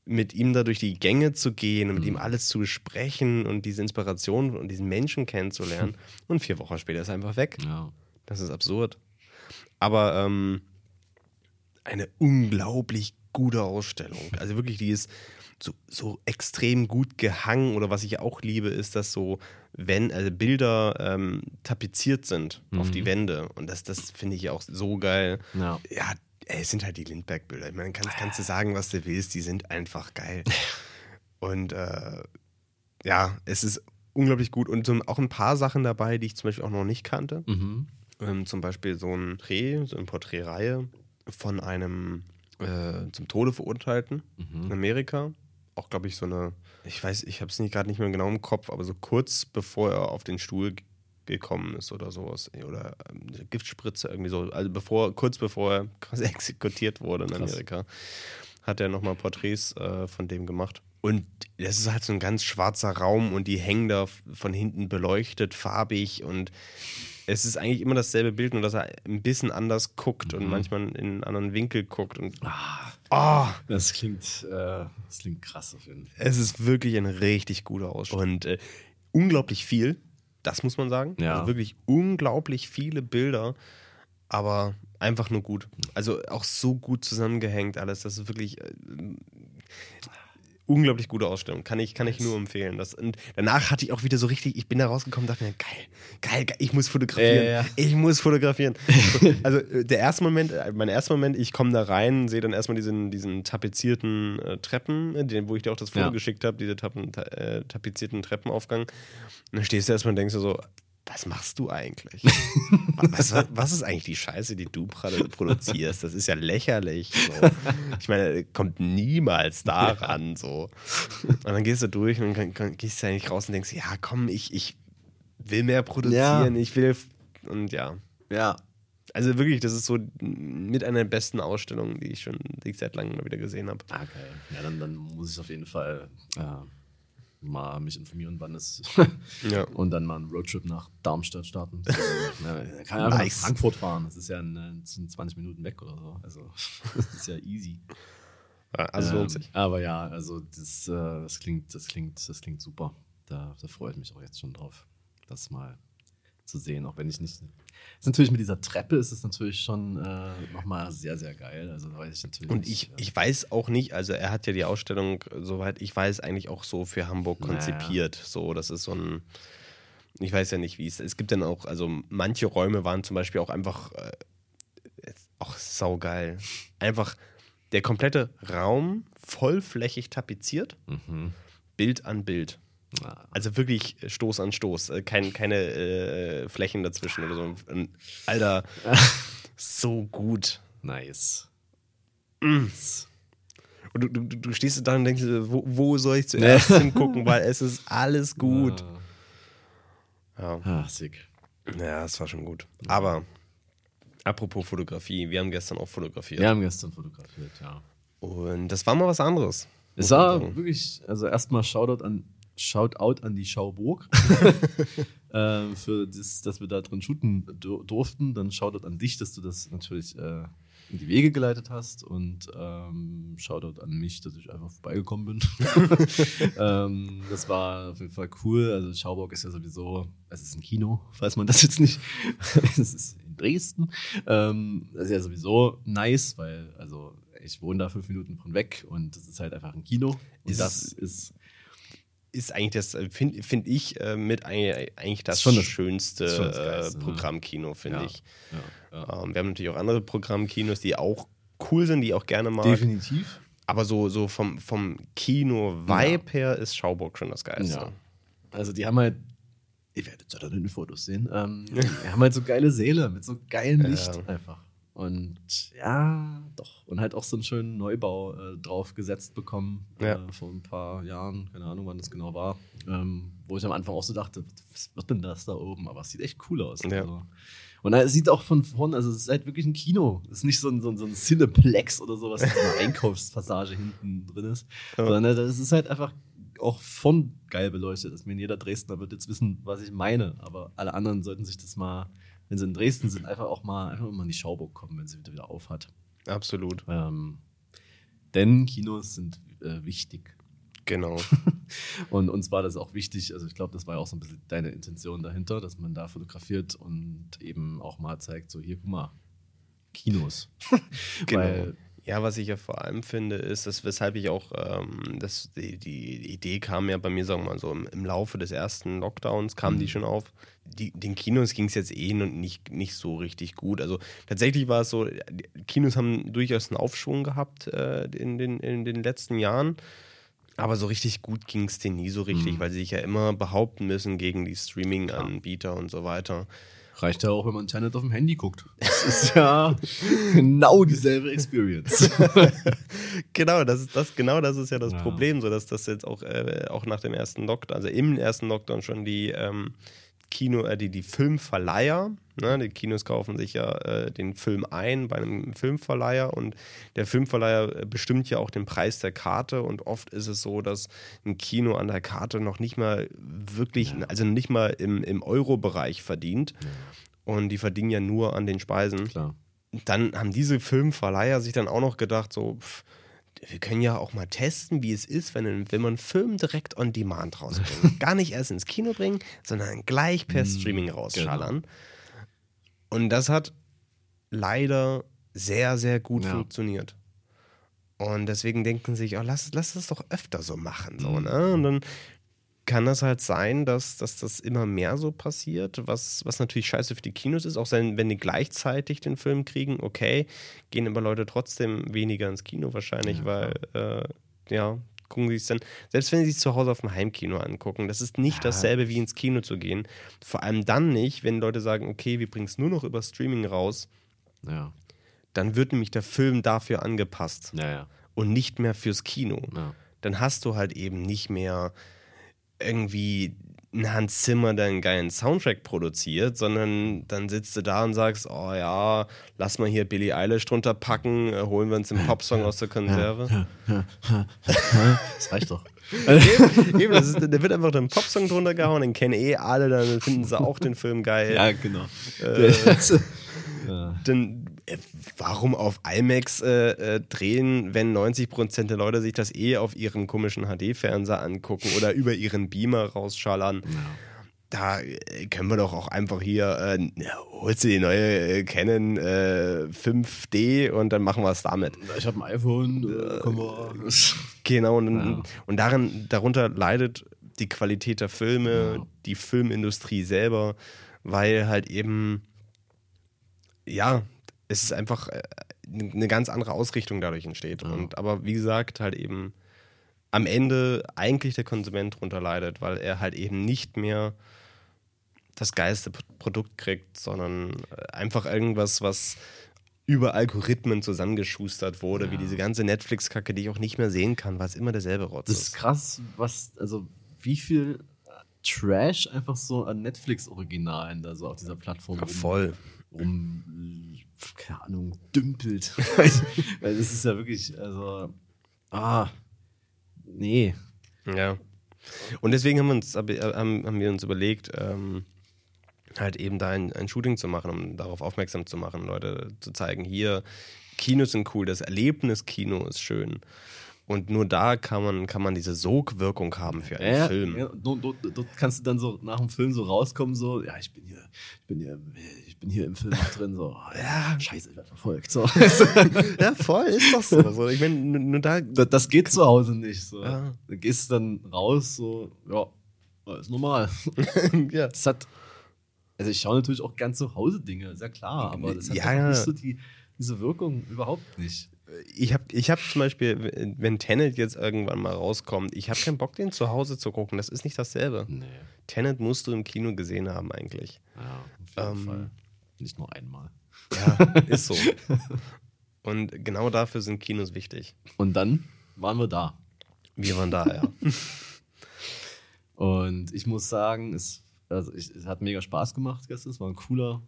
mit ihm da durch die Gänge zu gehen und mit ihm alles zu besprechen und diese Inspiration und diesen Menschen kennenzulernen. Und vier Wochen später ist er einfach weg. Ja. Das ist absurd. Aber ähm, eine unglaublich gute Ausstellung. Also wirklich, die ist so, so extrem gut gehangen. Oder was ich auch liebe, ist, dass so, wenn also Bilder ähm, tapeziert sind auf die Wände. Und das, das finde ich auch so geil. Ja. Ja, ey, es sind halt die Lindbergh-Bilder. Ich meine, kannst, kannst du sagen, was du willst, die sind einfach geil. Und äh, ja, es ist unglaublich gut. Und so, auch ein paar Sachen dabei, die ich zum Beispiel auch noch nicht kannte. Mhm. Ähm, zum Beispiel so ein Dreh, so eine Porträtreihe von einem äh, zum Tode verurteilten in Amerika. auch, glaube ich, so eine, ich weiß, ich habe es nicht gerade nicht mehr genau im Kopf, aber so kurz bevor er auf den Stuhl gekommen ist oder sowas. Oder eine Giftspritze irgendwie so. Also bevor, kurz bevor er quasi exekutiert wurde in Amerika, hat er nochmal Porträts äh, von dem gemacht. Und das ist halt so ein ganz schwarzer Raum und die hängen da von hinten beleuchtet, farbig und es ist eigentlich immer dasselbe Bild, nur dass er ein bisschen anders guckt mhm. und manchmal in einen anderen Winkel guckt. Und ah, oh, das klingt, äh, das klingt krass auf jeden Fall. Es ist wirklich ein richtig guter Ausschnitt. Und äh, unglaublich viel, das muss man sagen. Ja. Also wirklich unglaublich viele Bilder, aber einfach nur gut. Also auch so gut zusammengehängt alles. Das ist wirklich. Äh, unglaublich gute Ausstellung. Kann ich, kann ich nur empfehlen. Das, und danach hatte ich auch wieder so richtig, ich bin da rausgekommen und dachte mir, geil, geil, geil ich muss fotografieren. Ja, ja. Ich muss fotografieren. also äh, der erste Moment, äh, mein erster Moment, ich komme da rein, sehe dann erstmal diesen, diesen tapezierten äh, Treppen, äh, den, wo ich dir auch das Foto ja. geschickt habe, diese tappen, äh, tapezierten Treppenaufgang. Und dann stehst du erstmal und denkst du so, was machst du eigentlich? was, was, ist eigentlich die Scheiße, die du produzierst? Das ist ja lächerlich. So. Ich meine, kommt niemals daran. So. Und dann gehst du durch und dann gehst du eigentlich raus und denkst, ja, komm, ich, ich will mehr produzieren, ja. ich will. Und ja. Ja. Also wirklich, das ist so mit einer der besten Ausstellungen, die ich schon die ich seit langem mal wieder gesehen habe. Ah, okay. Ja, dann, dann muss ich auf jeden Fall. Ja mal mich informieren, wann es ja. und dann mal einen Roadtrip nach Darmstadt starten. ja, kann einfach nice. nach Frankfurt fahren. Das ist ja in, 20 Minuten weg oder so. Also das ist ja easy. Also lohnt ähm, sich. Aber ja, also das, äh, das klingt, das klingt, das klingt super. Da, da freue ich mich auch jetzt schon drauf, das mal zu sehen, auch wenn ich nicht. Ist natürlich mit dieser Treppe ist es natürlich schon äh, nochmal sehr, sehr geil. Also weiß ich natürlich. Und ich, ich weiß auch nicht, also er hat ja die Ausstellung, soweit ich weiß, eigentlich auch so für Hamburg konzipiert. Naja. So, das ist so ein. Ich weiß ja nicht, wie es. Es gibt dann auch, also manche Räume waren zum Beispiel auch einfach äh, auch saugeil. Einfach der komplette Raum vollflächig tapeziert, mhm. Bild an Bild. Also wirklich Stoß an Stoß, äh, kein, keine äh, Flächen dazwischen oder so. Alter, so gut. Nice. Mm. Und du, du, du stehst da und denkst, wo, wo soll ich zuerst hingucken, weil es ist alles gut. Ja. Ah, sick. Ja, es war schon gut. Aber apropos Fotografie, wir haben gestern auch fotografiert. Wir haben gestern fotografiert, ja. Und das war mal was anderes. Es war wirklich, also erstmal Shoutout an Shoutout an die Schauburg äh, für das, dass wir da drin shooten durften. Dann Shoutout an dich, dass du das natürlich äh, in die Wege geleitet hast und ähm, Shoutout an mich, dass ich einfach vorbeigekommen bin. ähm, das war auf jeden Fall cool. Also Schauburg ist ja sowieso, es ist ein Kino, falls man das jetzt nicht, es ist in Dresden. Ähm, das ist ja sowieso nice, weil also ich wohne da fünf Minuten von weg und es ist halt einfach ein Kino. Und ist das ist ist eigentlich das, äh, finde find ich, äh, mit eigentlich das, das schönste das Geilste, ne? Programmkino, finde ja. ich. Ja, ja. Ähm, wir haben natürlich auch andere Programmkinos, die auch cool sind, die auch gerne mal. Definitiv. Aber so, so vom, vom Kino-Vibe her ist Schauburg schon das Geilste. Also die haben halt, ihr werdet ja dann in den Fotos sehen, ähm, die haben halt so geile Säle mit so geilem Licht einfach. Und ja, doch. Und halt auch so einen schönen Neubau äh, drauf gesetzt bekommen ja. äh, vor ein paar Jahren, keine Ahnung, wann das genau war. Ähm, wo ich am Anfang auch so dachte, was wird denn das da oben? Aber es sieht echt cool aus. Ja. Also. Und es sieht auch von vorn, also es ist halt wirklich ein Kino. Es ist nicht so ein, so ein, so ein Cineplex oder sowas, was in einer Einkaufspassage hinten drin ist. Ja. Sondern das ist halt einfach auch von geil beleuchtet. Das mir jeder Dresdner wird jetzt wissen, was ich meine. Aber alle anderen sollten sich das mal wenn sie in Dresden sind, einfach auch mal, einfach mal in die Schauburg kommen, wenn sie wieder, wieder auf hat. Absolut. Ähm, denn Kinos sind äh, wichtig. Genau. und uns war das auch wichtig. Also ich glaube, das war ja auch so ein bisschen deine Intention dahinter, dass man da fotografiert und eben auch mal zeigt, so hier, guck mal, Kinos. genau. Weil ja, was ich ja vor allem finde, ist, dass weshalb ich auch, ähm, das, die, die, Idee kam ja bei mir, sagen wir mal so, im, im Laufe des ersten Lockdowns kam mhm. die schon auf. Die, den Kinos ging es jetzt eh nicht, nicht so richtig gut. Also tatsächlich war es so, Kinos haben durchaus einen Aufschwung gehabt äh, in, den, in den letzten Jahren. Aber so richtig gut ging es denen nie so richtig, mhm. weil sie sich ja immer behaupten müssen gegen die Streaming-Anbieter und so weiter. Reicht ja auch, wenn man Tenet auf dem Handy guckt. Das ist ja genau dieselbe Experience. genau, das ist das, genau das ist ja das Ja. Problem, so dass das jetzt auch, äh, auch nach dem ersten Lockdown, also im ersten Lockdown schon die ähm, Kino, äh, die, die Filmverleiher, ne, die Kinos kaufen sich ja äh, den Film ein bei einem Filmverleiher und der Filmverleiher äh, bestimmt ja auch den Preis der Karte und oft ist es so, dass ein Kino an der Karte noch nicht mal wirklich, also nicht mal im, im Euro-Bereich verdient. Und die verdienen ja nur an den Speisen Klar. dann haben diese Filmverleiher sich dann auch noch gedacht, so, pff, wir können ja auch mal testen, wie es ist, wenn, wenn man einen Film direkt on demand rausbringt. Gar nicht erst ins Kino bringen, sondern gleich per Streaming rausschallern. Und das hat leider sehr, sehr gut Ja. funktioniert. Und deswegen denken sie sich, oh, lass, lass das doch öfter so machen. So, ne? Und dann kann das halt sein, dass, dass das immer mehr so passiert, was, was natürlich scheiße für die Kinos ist, auch wenn die gleichzeitig den Film kriegen, okay, gehen aber Leute trotzdem weniger ins Kino wahrscheinlich, Ja, weil, äh, ja, gucken sie es dann, selbst wenn sie es zu Hause auf dem Heimkino angucken, das ist nicht Ja. dasselbe wie ins Kino zu gehen. Vor allem dann nicht, wenn Leute sagen, okay, wir bringen es nur noch über Streaming raus, Ja. dann wird nämlich der Film dafür angepasst Ja, ja. und nicht mehr fürs Kino ja. dann hast du halt eben nicht mehr irgendwie einen Hans Zimmer, der einen geilen Soundtrack produziert, sondern dann sitzt du da und sagst, oh ja, lass mal hier Billie Eilish drunter packen, äh, holen wir uns einen Popsong aus der Konserve. Das reicht doch. Eben, eben, das ist, da wird einfach ein Popsong drunter gehauen, den kennen eh alle, dann finden sie auch den Film geil. Ja, genau. Äh, ja. dann warum auf IMAX äh, äh, drehen, wenn 90% der Leute sich das eh auf ihrem komischen HD-Fernseher angucken oder über ihren Beamer rausschallern? Da äh, können wir doch auch einfach hier, äh, ja, holst du die neue äh, Canon äh, 5D und dann machen wir es damit. Ich habe ein iPhone, äh, können wir. Genau, und, Ja. und daran, darunter leidet die Qualität der Filme, Ja. die Filmindustrie selber, weil halt eben, ja, es ist einfach äh, eine ganz andere Ausrichtung dadurch entsteht. Ja. Und aber wie gesagt, halt eben am Ende eigentlich der Konsument drunter leidet, weil er halt eben nicht mehr das geilste Produkt kriegt, sondern äh, einfach irgendwas, was über Algorithmen zusammengeschustert wurde, wie Ja. diese ganze Netflix-Kacke, die ich auch nicht mehr sehen kann, weil es immer derselbe Rotz Das ist ist. krass, was, also wie viel Trash einfach so an Netflix-Originalen da so auf dieser Plattform Ja, voll. rum, keine Ahnung, dümpelt. Weil das ist ja wirklich, also, ah, nee. Ja. Und deswegen haben wir uns, haben, haben wir uns überlegt, ähm, halt eben da ein, ein Shooting zu machen, um darauf aufmerksam zu machen, Leute zu zeigen, hier, Kinos sind cool, das Erlebnis Kino ist schön. Und nur da kann man, kann man diese Sogwirkung haben für einen Ja, Film. Ja, dort, dort, dort kannst du dann so nach dem Film so rauskommen, so, ja, ich bin hier, ich bin hier, ich bin hier im Film noch drin, so, ah, ja, scheiße, ich werde verfolgt. So. Ja, voll, ist doch so. Also, ich meine, nur da. das, das geht zu Hause nicht. So. Ja. Du gehst dann raus, so, ja, ist normal. ja. Das hat, also ich schaue natürlich auch gern zu Hause Dinge, ist ja klar, aber das hat ja. nicht so die, diese Wirkung überhaupt nicht. Ich habe ich hab zum Beispiel, wenn Tenet jetzt irgendwann mal rauskommt, ich habe keinen Bock, den zu Hause zu gucken. Das ist nicht dasselbe. Nee. Tenet musst du im Kino gesehen haben, eigentlich. Ja, auf jeden Ähm, Fall. Nicht nur einmal. Ja, ist so. Und genau dafür sind Kinos wichtig. Und dann waren wir da. Wir waren da, ja. Und ich muss sagen, es, also ich, es hat mega Spaß gemacht gestern. Es war ein cooler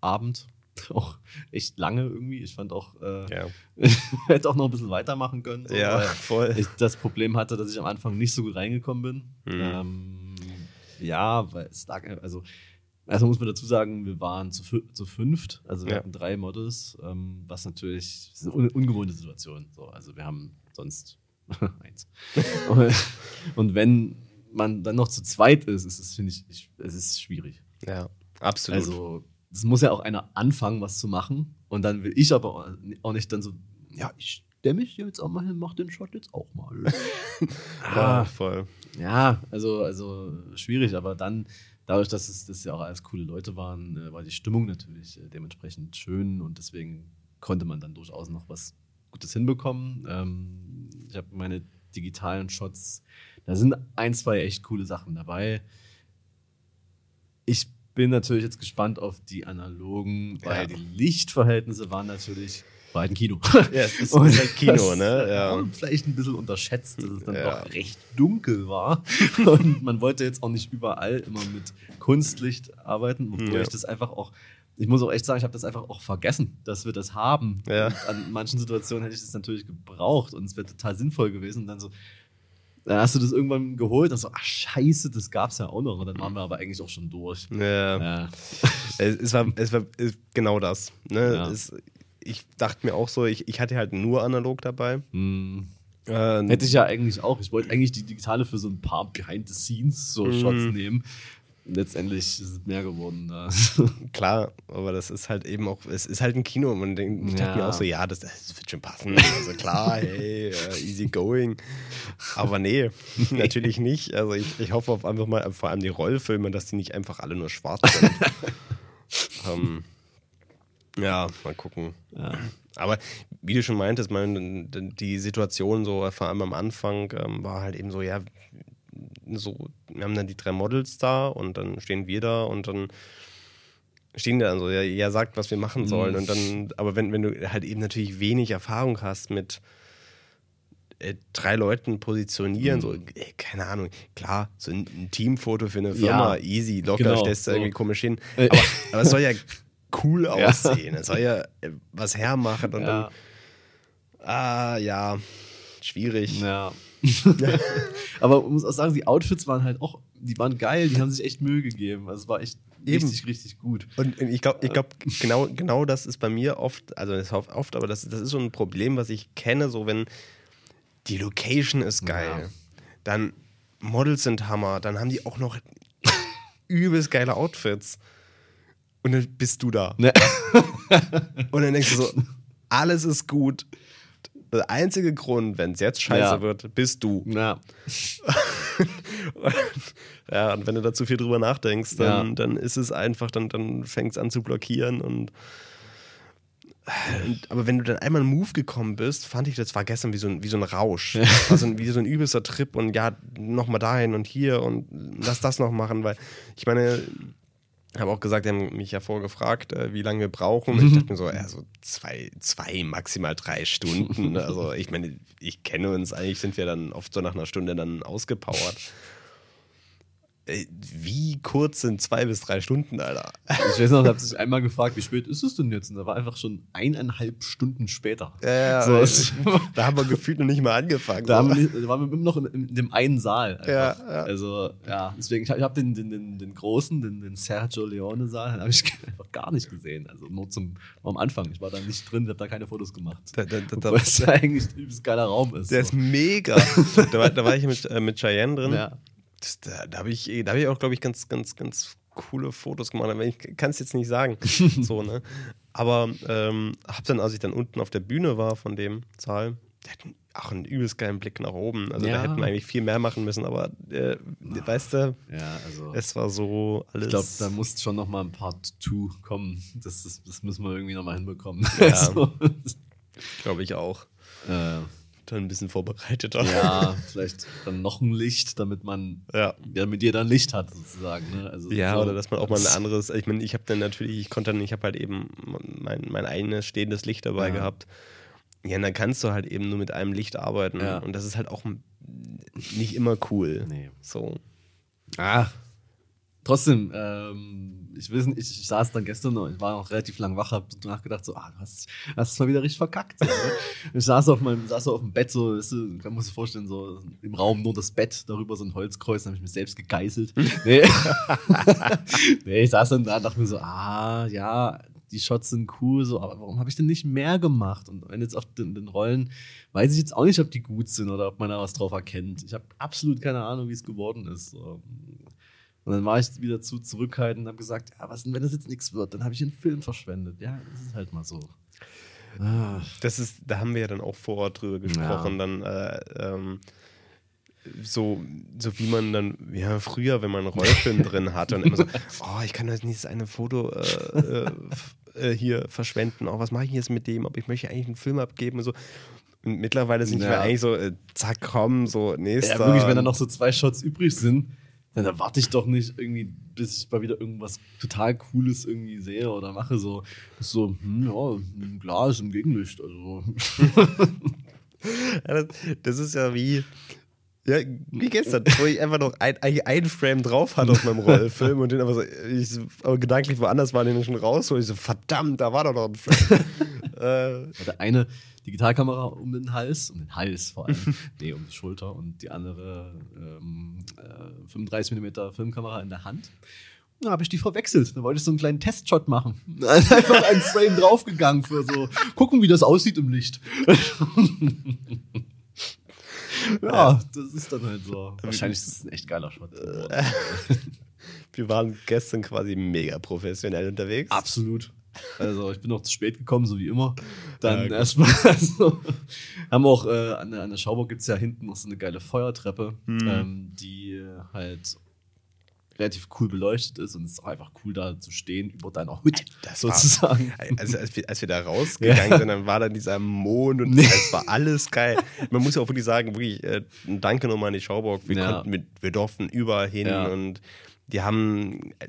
Abend. Auch echt lange irgendwie. Ich fand auch, äh, Ja, ich hätte auch noch ein bisschen weitermachen können. so, ja weil voll. ich das Problem hatte, dass ich am Anfang nicht so gut reingekommen bin. Mhm. Ähm, ja, weil es lag, also erstmal muss man dazu sagen, wir waren zu, zu fünft, also wir Ja. hatten drei Models, ähm, was natürlich ist eine un ungewohnte Situation. So, also wir haben sonst eins. und, und wenn man dann noch zu zweit ist, ist es, finde ich, ich, es ist schwierig. Ja, absolut. Also, es muss ja auch einer anfangen, was zu machen. Und dann will ich aber auch nicht dann so, ja, ich stelle mich jetzt auch mal hin, mach den Shot jetzt auch mal. ja, ah, voll. ja, also, also schwierig, aber dann, dadurch, dass es dass ja auch alles coole Leute waren, äh, war die Stimmung natürlich äh, dementsprechend schön und deswegen konnte man dann durchaus noch was Gutes hinbekommen. Ähm, ich habe meine digitalen Shots, da sind ein, zwei echt coole Sachen dabei. Ich bin natürlich jetzt gespannt auf die analogen, weil Ja. die Lichtverhältnisse waren natürlich bei ein Kino. Ja, es ist, ist halt Kino, das, ne? Ja. Vielleicht ein bisschen unterschätzt, dass es dann Ja. doch recht dunkel war. Und man wollte jetzt auch nicht überall immer mit Kunstlicht arbeiten, obwohl Ja. ich das einfach auch. Ich muss auch echt sagen, ich habe das einfach auch vergessen, dass wir das haben. Ja. An manchen Situationen hätte ich das natürlich gebraucht und es wäre total sinnvoll gewesen. Und dann so, dann hast du das irgendwann geholt und so, ach scheiße, das gab's ja auch noch. Und dann waren wir aber eigentlich auch schon durch. Ja. Ja. Es, es, war, es war es- genau das. Ne? Ja. Es, ich dachte mir auch so, ich, ich hatte halt nur analog dabei. Hm. Äh, Hätte ich ja eigentlich auch. Ich wollte eigentlich die digitale für so ein paar Behind-the-Scenes-Shots Mhm. nehmen. Letztendlich ist es mehr geworden. Da. Klar, aber das ist halt eben auch, es ist halt ein Kino. Man denkt, ich dachte Ja. mir auch so, ja, das, das wird schon passen. Also klar, hey, äh, easy going. Aber nee, natürlich nicht. Also ich, ich hoffe auf einfach mal, vor allem die Rollfilme, dass die nicht einfach alle nur schwarz sind. ähm, ja, mal gucken. Ja. Aber wie du schon meintest, man, die Situation so, vor allem am Anfang, ähm, war halt eben so, ja, so, wir haben dann die drei Models da und dann stehen wir da und dann stehen die dann so, ja, ja sagt, was wir machen sollen. Mhm. Und dann, aber wenn, wenn du halt eben natürlich wenig Erfahrung hast mit äh, drei Leuten positionieren, Mhm. so, äh, keine Ahnung, klar, so ein, ein Teamfoto für eine Firma, Ja, easy, locker, genau, stellst du so. irgendwie komisch hin. Äh. Aber, aber es soll ja cool Ja. aussehen. Es soll ja äh, was hermachen und Ja. dann, ah, ja, schwierig. ja. Aber man muss auch sagen, die Outfits waren halt auch, die waren geil, die haben sich echt Mühe gegeben. Also es war echt Eben. richtig, richtig gut. Und ich glaube, ich glaub, genau, genau das ist bei mir oft, also das ist oft, aber das, das ist so ein Problem, was ich kenne, so wenn die Location ist geil, Ja. dann Models sind Hammer, dann haben die auch noch übelst geile Outfits. Und dann bist du da. Ne? Und dann denkst du so, alles ist gut. Der einzige Grund, wenn es jetzt scheiße Ja. wird, bist du. Ja. Ja, und wenn du da zu viel drüber nachdenkst, dann, Ja. dann ist es einfach, dann, dann fängt es an zu blockieren und, und aber wenn du dann einmal einen Move gekommen bist, fand ich, das war gestern wie so ein, wie so ein Rausch. Also ein- wie so ein übelster Trip und ja, nochmal dahin und hier und lass das noch machen, weil ich meine, habe auch gesagt, die haben mich ja vorgefragt, äh, wie lange wir brauchen. Und ich dachte mir so, ja, so zwei, zwei, maximal drei Stunden. Also ich meine, ich kenne uns, eigentlich sind wir dann oft so nach einer Stunde dann ausgepowert. Äh, Wie kurz sind zwei bis drei Stunden, Alter? Ich weiß noch, ich habe sich einmal gefragt, wie spät ist es denn jetzt? Und da war einfach schon eineinhalb Stunden später. Ja, So, es- da haben wir gefühlt noch nicht mal angefangen. Da, so. wir, da waren wir immer noch in, in dem einen Saal. Ja, ja. Also, ja, deswegen, ich habe hab den, den, den, den großen, den, den Sergio Leone-Saal, habe ich einfach gar nicht gesehen. Also nur zum am Anfang. Ich war da nicht drin, ich habe da keine Fotos gemacht. Da- da- da- Obwohl es eigentlich ein übelst geiler Raum ist. Der ist so. mega. da, war, da war ich mit, äh, mit Cheyenne drin. Ja. Das, da da habe ich, da hab ich auch, glaube ich, ganz, ganz, ganz coole Fotos gemacht. Aber ich kann es jetzt nicht sagen. so, ne? Aber ähm, hab dann, als ich dann unten auf der Bühne war von dem Saal, der hat auch einen übelst geilen Blick nach oben. Also Ja. da hätten wir eigentlich viel mehr machen müssen, aber äh, weißt du, Ja, also. es war so alles. ich glaube, da muss schon noch mal ein Part 2 kommen. Das, das, das müssen wir irgendwie noch mal hinbekommen. Ja. Also, glaube ich auch. äh, Dann ein bisschen vorbereiteter. ja, vielleicht dann noch ein Licht, damit man Ja. ja, mit dir dann Licht hat, sozusagen. Ne? Also, Ja, so- oder dass man auch mal ein anderes, ich meine, ich habe dann natürlich, ich konnte dann, ich habe halt eben mein, mein eigenes stehendes Licht dabei Ja. gehabt. Ja, und dann kannst du halt eben nur mit einem Licht arbeiten. Ja. Und das ist halt auch nicht immer cool. Nee. So. Ah. Trotzdem, ähm, ich, weiß nicht, ich, ich saß dann gestern noch, ich war noch relativ lang wach, hab nachgedacht, so, ah, du hast, hast es mal wieder richtig verkackt. So, ne? ich saß auf meinem, saß so auf dem Bett, so, weißt du, man muss sich vorstellen, so im Raum nur das Bett, darüber so ein Holzkreuz, dann habe ich mich selbst gegeißelt. nee. nee, ich saß dann da und dachte mir so, ah, ja, die Shots sind cool, so, aber warum habe ich denn nicht mehr gemacht? Und wenn jetzt auf den, den Rollen, weiß ich jetzt auch nicht, ob die gut sind oder ob man da was drauf erkennt. Ich habe absolut keine Ahnung, wie es geworden ist. Und dann war ich wieder zu zurückhaltend und habe gesagt, ja, was denn, wenn das jetzt nichts wird? Dann habe ich einen Film verschwendet. Ja, das ist halt mal so. Ah, Das ist, da haben wir ja dann auch vor Ort drüber gesprochen, dann äh, ähm, so, so wie man dann, ja, früher, wenn man einen Rollfilm drin hatte und immer so, oh, ich kann jetzt nicht das eine Foto äh, äh, äh, hier verschwenden, oh, was mache ich jetzt mit dem, aber ich möchte eigentlich einen Film abgeben und so. Und mittlerweile sind Ja. wir eigentlich so, äh, zack, komm, so, nächster. ja, wirklich, wenn da noch so zwei Shots übrig sind, dann erwarte ich doch nicht irgendwie, bis ich mal wieder irgendwas total Cooles irgendwie sehe oder mache. So, so hm, ja, ein Glas im Gegenlicht. Also. Ja, das, das ist ja wie, ja, wie gestern, wo ich einfach noch ein, ein Frame drauf hatte auf meinem Rollfilm und den aber so, ich aber gedanklich woanders war, den ich schon raus und ich so, verdammt, da war doch noch ein Frame. äh, hatte eine Digitalkamera um den Hals, um den Hals vor allem, nee, um die Schulter und die andere ähm, äh, 35 mm Filmkamera in der Hand. Da habe ich die verwechselt. Da wollte ich so einen kleinen Testshot machen. Einfach ein Frame draufgegangen für so, gucken, wie das aussieht im Licht. ja, das ist dann halt so. Wahrscheinlich ist es ein echt geiler Shot. geworden. wir waren gestern quasi mega professionell unterwegs. Absolut. Also ich bin noch zu spät gekommen, so wie immer. Dann Ja, erstmal, also, haben auch äh, an, der, an der Schauburg gibt es ja hinten noch so eine geile Feuertreppe, Mhm. ähm, die halt relativ cool beleuchtet ist und es ist auch einfach cool da zu stehen über deiner Hut Das war- sozusagen. Also, als, wir, als wir da rausgegangen sind, dann war dann dieser Mond und es war alles geil. Man muss ja auch wirklich sagen, wirklich, äh, ein Danke nochmal an die Schauburg. Wir, Ja. konnten mit, wir durften überall hin Ja. und die haben äh,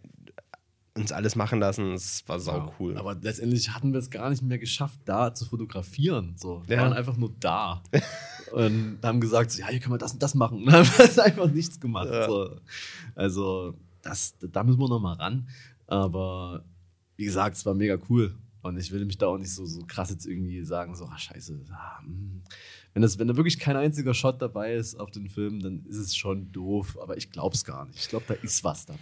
uns alles machen lassen. Es war sau cool. Aber letztendlich hatten wir es gar nicht mehr geschafft, da zu fotografieren. So, wir Ja. waren einfach nur da und haben gesagt, so, ja, hier können wir das und das machen. Und dann haben wir einfach nichts gemacht. Ja. So. Also, das, da müssen wir noch mal ran. Aber wie gesagt, es war mega cool. Und ich will mich da auch nicht so, so krass jetzt irgendwie sagen, so, ah, scheiße. Ah, hm. wenn, das, wenn da wirklich kein einziger Shot dabei ist auf den Film, dann ist es schon doof. Aber ich glaube es gar nicht. Ich glaube, da ist was dabei.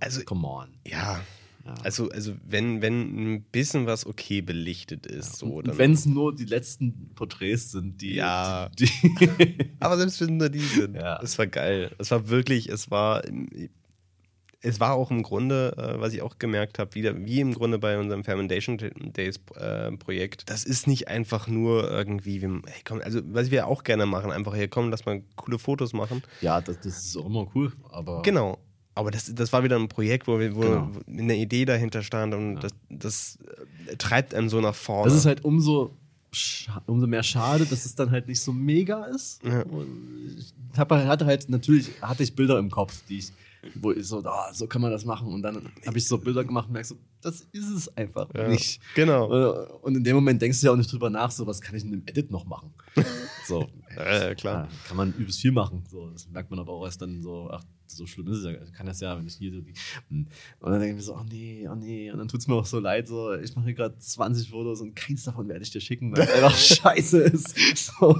So, Also- come on. ja. Ja. Also, also wenn, wenn ein bisschen was okay belichtet ist, so, Und dann. wenn es nur die letzten Porträts sind, die. Ja. Die, die aber selbst wenn nur die sind, Ja. es war geil. Es war wirklich, es war, es war auch im Grunde, äh, was ich auch gemerkt habe, wieder wie im Grunde bei unserem Fermentation Days äh, Projekt. Das ist nicht einfach nur irgendwie, wir, hey, komm, also was wir auch gerne machen, einfach hier kommen, lass mal coole Fotos machen. ja, das, das ist auch immer cool. Aber Genau. Aber das, das war wieder ein Projekt, wo, wir, wo, Genau. eine Idee dahinter stand und das, das äh, treibt einen so nach vorne. das ist halt umso, umso mehr schade, dass es dann halt nicht so mega ist. Ja. Und Ich hab, hatte halt, natürlich hatte ich Bilder im Kopf, die ich, wo ich so, ah, so kann man das machen. Und dann habe ich so Bilder gemacht und merke so, das ist es einfach Ja. nicht. Genau. Äh, Und in dem Moment denkst du ja auch nicht drüber nach, so was kann ich in dem Edit noch machen. So, Ja, klar. Ja, kann man übelst viel machen. So, das merkt man aber auch erst dann so, ach, so schlimm ist es ja. Ich kann das ja, wenn ich hier so die. hm. Und dann denke ich mir so, oh nee, oh nee. Und dann tut es mir auch so leid, so, ich mache hier gerade 20 Fotos und keins davon werde ich dir schicken, weil es einfach scheiße ist. So.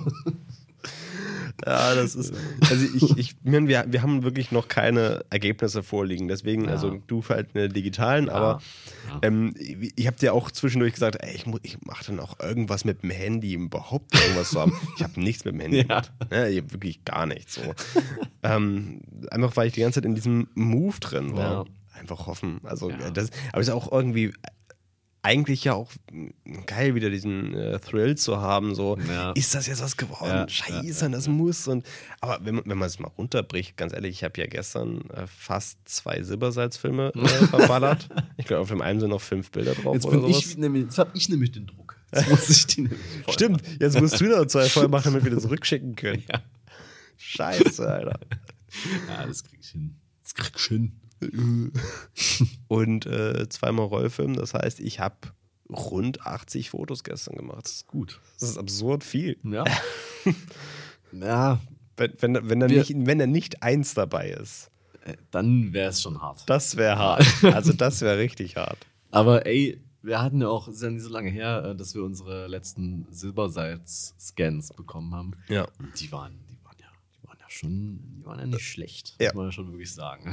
Ja, das ist. Also ich, ich meine, wir, wir haben wirklich noch keine Ergebnisse vorliegen. Deswegen, Ja. also du halt eine digitalen, aber Ja. ähm, ich, habe dir auch zwischendurch gesagt, ey, ich, mu- ich mache dann auch irgendwas mit dem Handy, um überhaupt irgendwas zu haben. Ich habe nichts mit dem Handy Ja. Ne? Wirklich gar nichts. So. ähm, einfach weil ich die ganze Zeit in diesem Move drin war. Ja. Einfach hoffen. Also Ja. das, aber es ist auch irgendwie eigentlich ja auch geil, wieder diesen äh, Thrill zu haben. So, Ja. ist das jetzt was geworden? Ja, Scheiße, ja, das muss. Und, aber wenn, man- wenn man es mal runterbricht, ganz ehrlich, ich habe ja gestern äh, fast zwei Silbersalzfilme äh, verballert. ich glaube, auf dem einen sind noch fünf Bilder drauf Jetzt oder bin sowas. ich nämlich, jetzt habe ich nämlich den Druck. Jetzt muss ich die Stimmt, jetzt musst du noch zwei voll machen, damit wir das zurückschicken können. Ja. Scheiße, Alter. Ja, das krieg ich hin. Das krieg ich hin. Und äh, zweimal Rollfilm, das heißt, ich habe rund 80 Fotos gestern gemacht. Das ist gut. Das ist absurd viel. Ja. ja, Wenn, wenn, wenn, da nicht, wenn da nicht eins dabei ist, äh, dann wäre es schon hart. das wäre hart. Also das wäre richtig hart. Aber ey, wir hatten ja auch, es ist ja nicht so lange her, äh, dass wir unsere letzten Silbersalz-Scans bekommen haben. Ja. Die waren, die waren ja, die waren ja schon, die waren ja nicht schlecht, Ja. muss man ja schon wirklich sagen.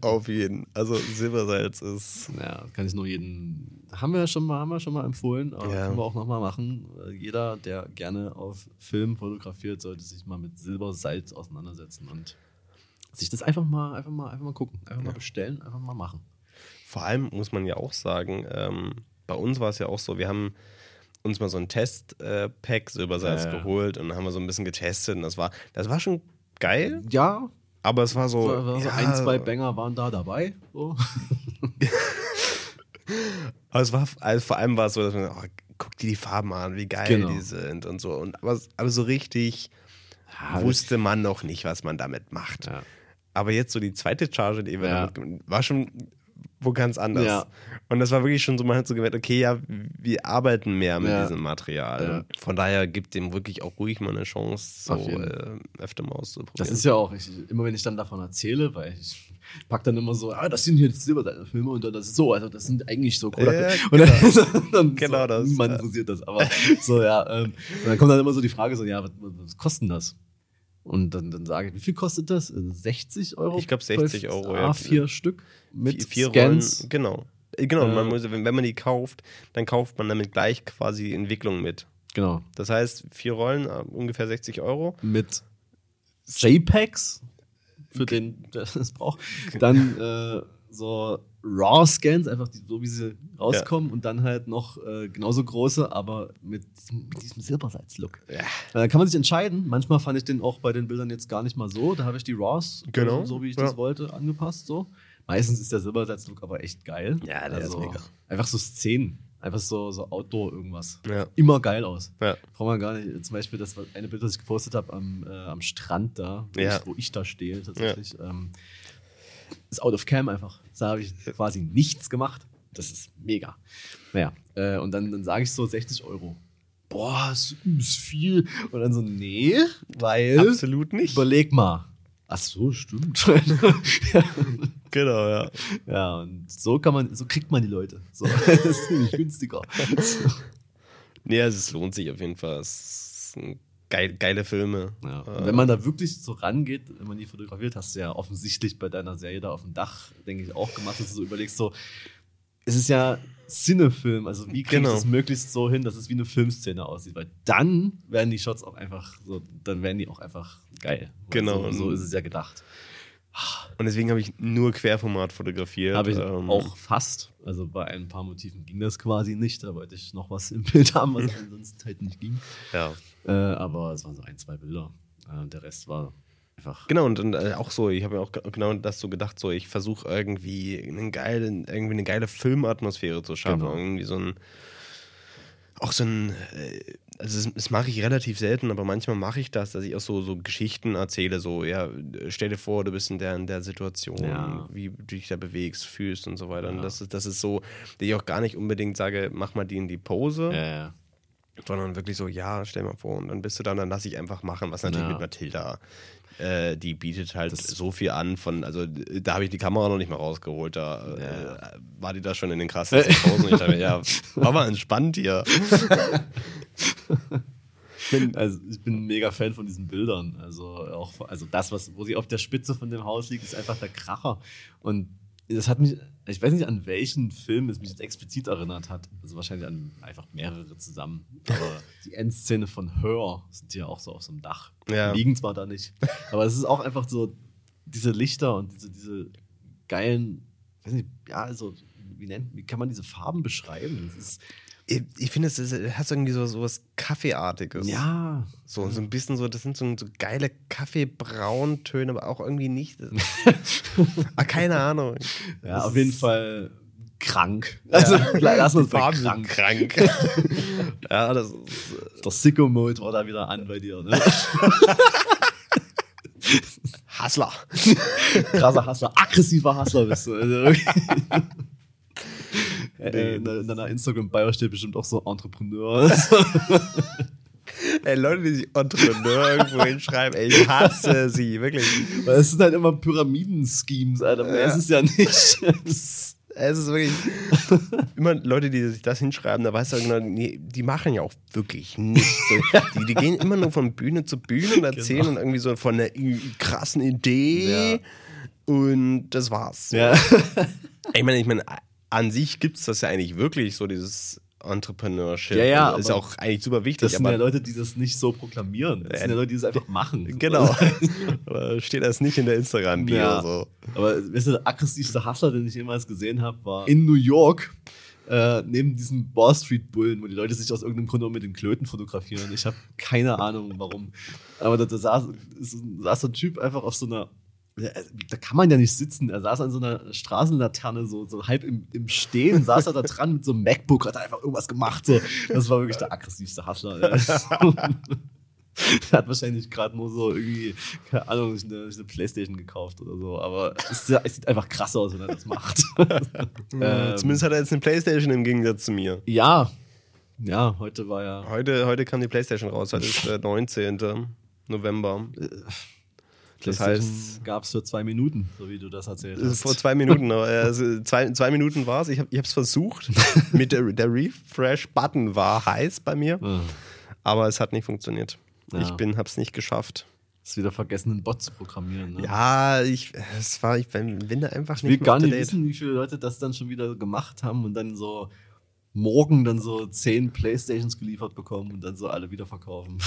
Auf jeden. Also Silbersalz ist. ja, kann ich nur jeden, haben wir ja schon mal, haben wir schon mal empfohlen, aber Ja. können wir auch nochmal machen. Äh, Jeder, der gerne auf Film fotografiert, sollte sich mal mit Silbersalz auseinandersetzen und sich das einfach mal, einfach mal, einfach mal gucken, einfach mal bestellen, einfach mal machen. Vor allem muss man ja auch sagen, ähm, bei uns war es ja auch so, wir haben uns mal so ein Test-Pack Silbersalz Ja, ja. geholt und dann haben wir so ein bisschen getestet und das war, das war schon geil, Ja, aber es war so, so, ja, ein, zwei Banger waren da dabei. So. aber es war, also vor allem war es so, dass man, oh, guck dir die Farben an, wie geil Genau. die sind und so und aber, aber so richtig Ja, wusste man noch nicht, was man damit macht. Ja. Aber jetzt so die zweite Charge, die wir Ja. damit, war schon wo ganz anders. Ja. Und das war wirklich schon so, man hat so gemerkt, okay, ja, wir arbeiten mehr mit Ja. diesem Material. Ja. Von daher gibt dem wirklich auch ruhig mal eine Chance, so äh, öfter mal auszuprobieren. Das ist ja auch, ich, immer wenn ich dann davon erzähle, weil ich pack dann immer so, ah, das sind hier Silberseiten-Filme und dann das ist so, also das sind eigentlich so Kodak. Ja, und dann, dann Genau so, das, Niemand interessiert das, aber so, ja. Ähm, und dann kommt dann immer so die Frage so, ja, was, was kostet denn das? Und dann, dann sage ich, wie viel kostet das? Äh, 60 Euro? Ich glaub, 60 Euro, ja. Ah, vier Stück mit vier, vier Scans. Rollen, genau. Äh, Genau, Äh, man muss, wenn, wenn man die kauft, dann kauft man damit gleich quasi die Entwicklung mit. Genau. Das heißt, vier Rollen, äh, ungefähr 60 Euro. Mit JPEGs, für den, der es braucht. Dann äh, so RAW-Scans, einfach die, so wie sie rauskommen und dann halt noch äh, genauso große, aber mit diesem, mit diesem Silbersalz-Look. Ja. Äh, Da kann man sich entscheiden. Manchmal fand ich den auch bei den Bildern jetzt gar nicht mal so. Da habe ich die RAWs, Genau, so, wie ich ja. das wollte, angepasst. So. Meistens ist der Silbersalz-Look aber echt geil. Also Ja, der ist mega. Einfach so Szenen. Einfach so, so Outdoor irgendwas. Ja. Immer geil aus. Ja. Braucht man gar nicht. Zum Beispiel das eine Bild, das ich gepostet habe am, äh, am Strand da, wo, Ja. ich, wo ich da stehe tatsächlich. Ähm, ist out of cam einfach. Da habe ich quasi nichts gemacht. Das ist mega. Naja, äh, und dann, dann sage ich so 60 Euro. Boah, ist, ist viel. Und dann so, nee, weil. Absolut nicht. Überleg mal. Ach so, stimmt. Genau, ja. ja, und so kann man, so kriegt man die Leute. So, das ist nämlich günstiger. Nee, also es lohnt sich auf jeden Fall. Es sind geil, geile Filme. Ja. Äh, wenn man da wirklich so rangeht, wenn man die fotografiert, hast du ja offensichtlich bei deiner Serie da auf dem Dach, denke ich, auch gemacht, dass du so überlegst, so, es ist ja Cinefilm, also wie kriege Genau. ich das möglichst so hin, dass es wie eine Filmszene aussieht, weil dann werden die Shots auch einfach so, dann werden die auch einfach geil. Genau. So, so ist es ja gedacht. Und deswegen habe ich nur Querformat fotografiert. Habe ich ähm, auch fast. Also bei ein paar Motiven ging das quasi nicht. Da wollte ich noch was im Bild haben, was ansonsten halt nicht ging. Ja. Äh, aber es waren so ein, zwei Bilder. Äh, der Rest war einfach. Genau, und, und äh, auch so, ich habe mir auch ge- genau das so gedacht, so ich versuche irgendwie einen geilen, irgendwie eine geile Filmatmosphäre zu schaffen. Genau. Irgendwie so ein, auch so ein, äh, also das, mache ich relativ selten, aber manchmal mache ich das, dass ich auch so, so Geschichten erzähle, so, ja, stell dir vor, du bist in der, in der Situation, Ja. wie du dich da bewegst, fühlst und so weiter. Und Ja. das ist, das ist so, dass ich auch gar nicht unbedingt sage, mach mal die in die Pose, Äh, sondern wirklich so, ja, stell mal vor, und dann bist du dann, dann lass ich einfach machen, was natürlich Ja. mit Mathilda, äh, die bietet halt Das- so viel an von, also äh, da habe ich die Kamera noch nicht mal rausgeholt, da Ja. äh, war die da schon in den krassesten Posen und ich dachte mir, ja, war mal entspannt hier. bin, also ich bin ein mega Fan von diesen Bildern. Also auch, also das, was, wo sie auf der Spitze von dem Haus liegt, ist einfach der Kracher. Und das hat mich, ich weiß nicht, an welchen Film es mich jetzt explizit erinnert hat. Also wahrscheinlich an einfach mehrere zusammen. Aber die Endszene von Her sind ja auch so auf so einem Dach. Ja. Liegen zwar da nicht. Aber es ist auch einfach so, diese Lichter und diese, diese geilen, weiß nicht, ja, also, wie, nennt, wie kann man diese Farben beschreiben? Es ist, Ich, finde, es ist- hat irgendwie so, so was Kaffeeartiges. ja, So, so ein bisschen so, das sind so, so geile Kaffeebrauntöne, aber auch irgendwie nicht. ah, keine Ahnung. Ja, Das auf jeden Fall krank. Also, lass uns sind krank. krank. ja, das ist. Der Sicko-Mode war da wieder an bei dir, ne? Hassler. Krasser Hassler, aggressiver Hassler bist du. Also, wirklich. Äh, in, in deiner Instagram-Bio steht bestimmt auch so Entrepreneur. Ey, Leute, die sich Entrepreneur irgendwo hinschreiben, ey, ich hasse sie, wirklich. Weil es sind halt immer Pyramiden-Schemes, Alter. Mehr ist es ja nicht. Es ist wirklich immer Leute, die sich das hinschreiben, da weißt du genau, nee, die machen ja auch wirklich nichts. Die, die gehen immer nur von Bühne zu Bühne und erzählen Genau. und irgendwie so von einer krassen Idee Ja. und das war's. ja. Ich meine, ich meine, an sich gibt es das ja eigentlich wirklich, so dieses Entrepreneurship. Ja, ja, ist auch eigentlich super wichtig. Das sind ja Leute, die das nicht so proklamieren. Das sind ja Leute, die das einfach machen. Genau. steht das nicht in der Instagram-Bio Ja. so. Aber weißt du, der aggressivste Hustler, den ich jemals gesehen habe, war in New York. Äh, neben diesem Wall Street Bullen, wo die Leute sich aus irgendeinem Grund auch mit den Klöten fotografieren. Ich habe keine Ahnung, warum. Aber da, da saß, saß so ein Typ einfach auf so einer. Ja, Da kann man ja nicht sitzen. Er saß an so einer Straßenlaterne, so, so halb im, im Stehen, saß er da dran mit so einem MacBook, hat einfach irgendwas gemacht. So. Das war wirklich der aggressivste. Der hat wahrscheinlich gerade nur so irgendwie, keine Ahnung, sich eine, eine Playstation gekauft oder so. Aber es, sieht- es sieht einfach krass aus, wenn er das macht. Äh, Ähm, Zumindest hat er jetzt eine Playstation im Gegensatz zu mir. ja. Ja, heute war ja. Heute, heute kam die Playstation raus, heute ist der 19. November. Das heißt, gab es für zwei Minuten, so wie du das erzählt äh, hast. vor zwei Minuten, also zwei, zwei Minuten war es. Ich habe es versucht. Mit der, der Refresh-Button war heiß bei mir, Ah, aber es hat nicht funktioniert. Ja. Ich bin, habe es nicht geschafft. ist wieder vergessen, einen Bot zu programmieren. Ne? Ja, ich, es war, ich bin bin da einfach Ich will nicht mehr gar up to nicht wissen, wie viele Leute das dann schon wieder gemacht haben und dann so morgen dann so zehn Playstations geliefert bekommen und dann so alle wieder verkaufen.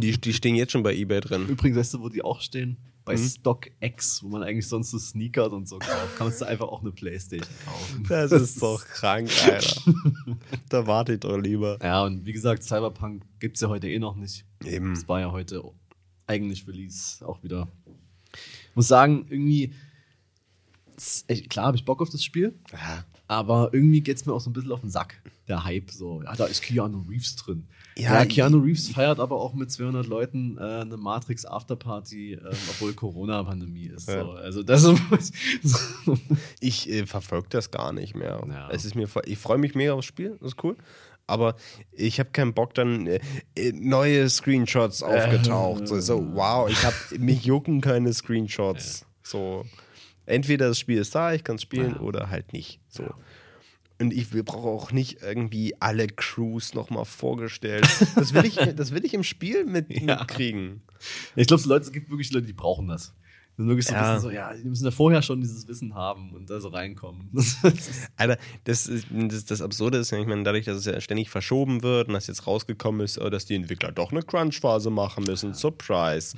Die, die stehen jetzt schon bei Ebay drin. Übrigens, weißt du, wo die auch stehen? Bei Mhm. StockX, wo man eigentlich sonst so Sneakers und so kauft, kannst du einfach auch eine Playstation kaufen. Das ist doch krank, Alter. da warte ich doch lieber. Ja, und wie gesagt, Cyberpunk gibt es ja heute eh noch nicht. Eben. Es war ja heute eigentlich Release auch wieder. Ich muss sagen, irgendwie, klar habe ich Bock auf das Spiel, Ja. aber irgendwie geht es mir auch so ein bisschen auf den Sack, der Hype. So, ja, da ist Keanu Reeves drin. Ja, Ja, Keanu Reeves feiert aber auch mit 200 Leuten äh, eine Matrix Afterparty, ähm, obwohl Corona-Pandemie ist. Ja. So. Also das ist Ich äh, verfolge das gar nicht mehr. Ja. Es ist mir, ich freue mich mega aufs Spiel, das ist cool. Aber ich habe keinen Bock, dann äh, äh, neue Screenshots aufgetaucht. so, so, wow, ich habe mich jucken keine Screenshots. So, entweder das Spiel ist da, ich kann es spielen, oder halt nicht. So. Und ich brauche auch nicht irgendwie alle Crews nochmal vorgestellt. Das will ich, das will ich im Spiel mit, Ja. mitkriegen. ich glaube, es gibt wirklich Leute, die brauchen das. Die sind wirklich so, Ja. so, ja, die müssen ja vorher schon dieses Wissen haben und da so reinkommen. Alter, das, ist, das, das Absurde ist ja, ich meine, dadurch, dass es ja ständig verschoben wird und dass jetzt rausgekommen ist, äh, dass die Entwickler doch eine Crunch-Phase machen müssen, Surprise,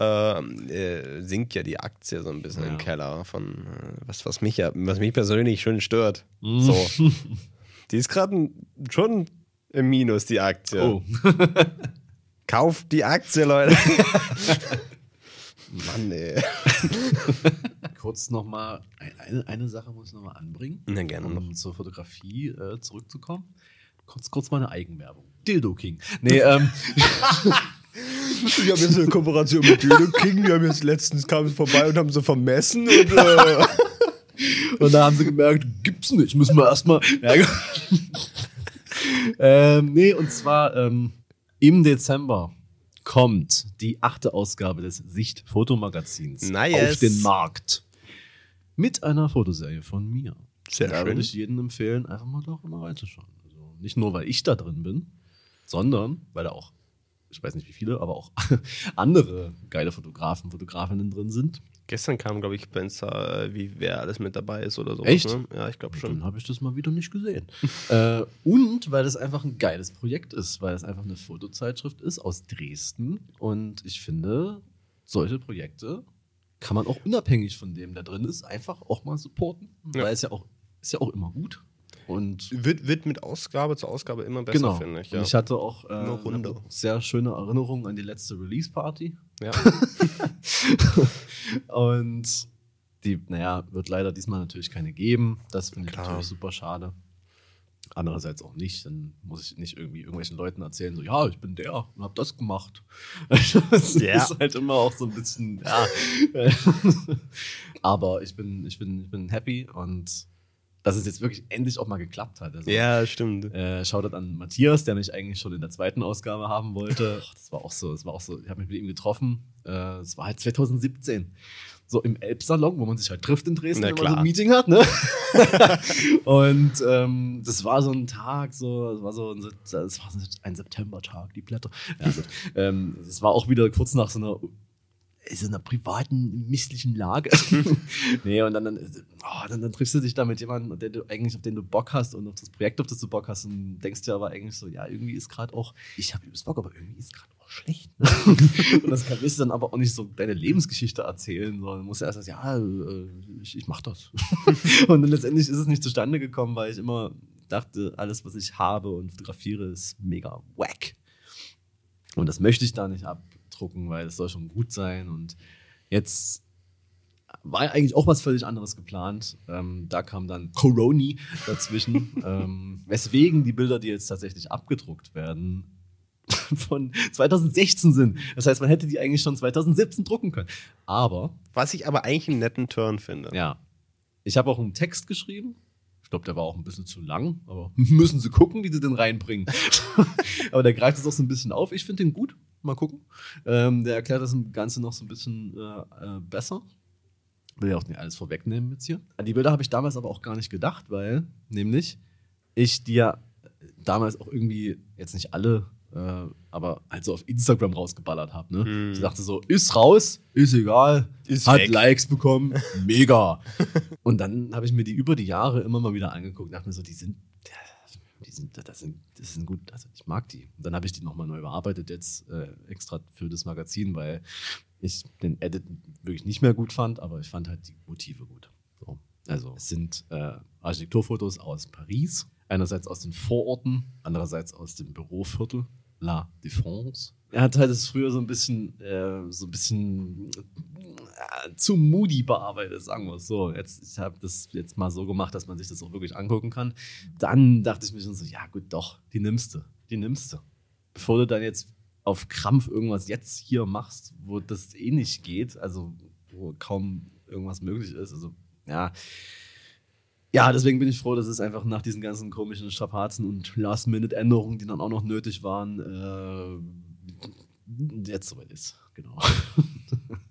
äh, sinkt ja die Aktie so ein bisschen Ja. im Keller von äh, was, was mich ja, was mich persönlich schon stört. So. Die ist gerade schon im Minus, die Aktie. oh. Kauft die Aktie, Leute. Mann, ey. Kurz nochmal, eine, eine Sache muss ich nochmal anbringen, Na, gerne noch. um zur Fotografie äh, zurückzukommen. Kurz, kurz mal eine Eigenwerbung. Dildo King. Nee, ähm, Ich habe jetzt eine Kooperation mit Dildo King, die haben jetzt letztens kamen sie vorbei und haben sie vermessen und äh, Und da haben sie gemerkt, gibt's nicht, müssen wir erstmal. Ja, gut. ähm, nee, und zwar ähm, im Dezember kommt die achte Ausgabe des Sicht-Fotomagazins Nice. auf den Markt. Mit einer Fotoserie von mir. Sehr da schön. würde ich jedem empfehlen, einfach mal doch immer reinzuschauen. Also nicht nur, weil ich da drin bin, sondern weil da auch, ich weiß nicht wie viele, aber auch andere geile Fotografen, Fotografinnen drin sind. Gestern kam, glaube ich, Spencer, äh, wie wer alles mit dabei ist oder so. Echt? Ne? Ja, ich glaube Dann schon. habe ich das mal wieder nicht gesehen. äh, und weil das einfach ein geiles Projekt ist, weil es einfach eine Fotozeitschrift ist aus Dresden. Und ich finde, solche Projekte kann man auch unabhängig von dem, der drin ist, einfach auch mal supporten. Ja. Weil es ja auch, ist ja auch immer gut. Und Wird, wird mit Ausgabe zu Ausgabe immer besser, genau. finde ich. Und Ja. ich hatte auch äh, runder. eine sehr schöne Erinnerung an die letzte Release-Party. ja. Und die, naja, wird leider diesmal natürlich keine geben. Das finde ich Klar. natürlich super schade. Andererseits auch nicht. Dann muss ich nicht irgendwie irgendwelchen Leuten erzählen, so, ja, ich bin der und hab das gemacht. Das Ja. ist halt immer auch so ein bisschen, ja. Aber ich bin, ich bin, ich bin happy und dass es jetzt wirklich endlich auch mal geklappt hat. Also, ja, stimmt. äh, Shoutout an Matthias, der mich eigentlich schon in der zweiten Ausgabe haben wollte. Ach, das war auch so, das war auch so, ich habe mich mit ihm getroffen. Äh, Es war halt 2017. So im Elbsalon, wo man sich halt trifft in Dresden, Na wenn man so ein Meeting hat, ne? und ähm, das war so ein Tag, so, das war so ein, das war ein Septembertag, die Blätter. Ja, also, ähm, das war auch wieder kurz nach so einer so einer privaten, misslichen Lage. nee, und dann, dann, oh, dann, dann triffst du dich da mit jemandem, der du eigentlich, auf den du Bock hast und auf das Projekt, auf das du Bock hast und denkst dir aber eigentlich so, ja, irgendwie ist gerade auch, ich habe übelst Bock, aber irgendwie ist gerade auch schlecht. Ne? und das kannst du dann aber auch nicht so deine Lebensgeschichte erzählen, sondern musst erst sagen, ja, äh, ich, ich mach das. und dann letztendlich ist es nicht zustande gekommen, weil ich immer dachte, alles, was ich habe und fotografiere, ist mega wack. Und das möchte ich da nicht abdrucken, weil es soll schon gut sein. Und jetzt war eigentlich auch was völlig anderes geplant. Ähm, da kam dann Coroni dazwischen, ähm, weswegen die Bilder, die jetzt tatsächlich abgedruckt werden, von 2016 sind. Das heißt, man hätte die eigentlich schon 2017 drucken können. Aber. Was ich aber eigentlich einen netten Turn finde. Ja. Ich habe auch einen Text geschrieben. Ich glaube, der war auch ein bisschen zu lang, aber müssen sie gucken, wie sie den reinbringen. aber der greift es auch so ein bisschen auf. Ich finde den gut. Mal gucken. Ähm, der erklärt das Ganze noch so ein bisschen äh, äh, besser. Will ja auch nicht alles vorwegnehmen jetzt hier. Die Bilder habe ich damals aber auch gar nicht gedacht, weil nämlich ich die ja damals auch irgendwie, jetzt nicht alle, äh, aber halt so auf Instagram rausgeballert habe. Ne? Hm. Ich dachte so, ist raus, ist egal, Ist hat weg. Likes bekommen, mega. und dann habe ich mir die über die Jahre immer mal wieder angeguckt und dachte mir so, die sind, die sind, das sind, das sind gut, also ich mag die. Und dann habe ich die nochmal neu überarbeitet, jetzt äh, extra für das Magazin, weil ich den Edit wirklich nicht mehr gut fand, aber ich fand halt die Motive gut. So. Also es sind äh, Architekturfotos aus Paris, einerseits aus den Vororten, andererseits aus dem Büroviertel La Défense. Er hat halt das früher so ein bisschen, äh, so ein bisschen äh, zu moody bearbeitet, sagen wir es so. Jetzt, ich habe das jetzt mal so gemacht, dass man sich das auch wirklich angucken kann. Dann dachte ich mir schon so, ja gut, doch, die nimmst du, die nimmst du. Bevor du dann jetzt auf Krampf irgendwas jetzt hier machst, wo das eh nicht geht, also wo kaum irgendwas möglich ist, also ja. Ja, deswegen bin ich froh, dass es einfach nach diesen ganzen komischen Strapazen und Last-Minute-Änderungen, die dann auch noch nötig waren, äh, jetzt soweit ist. Genau.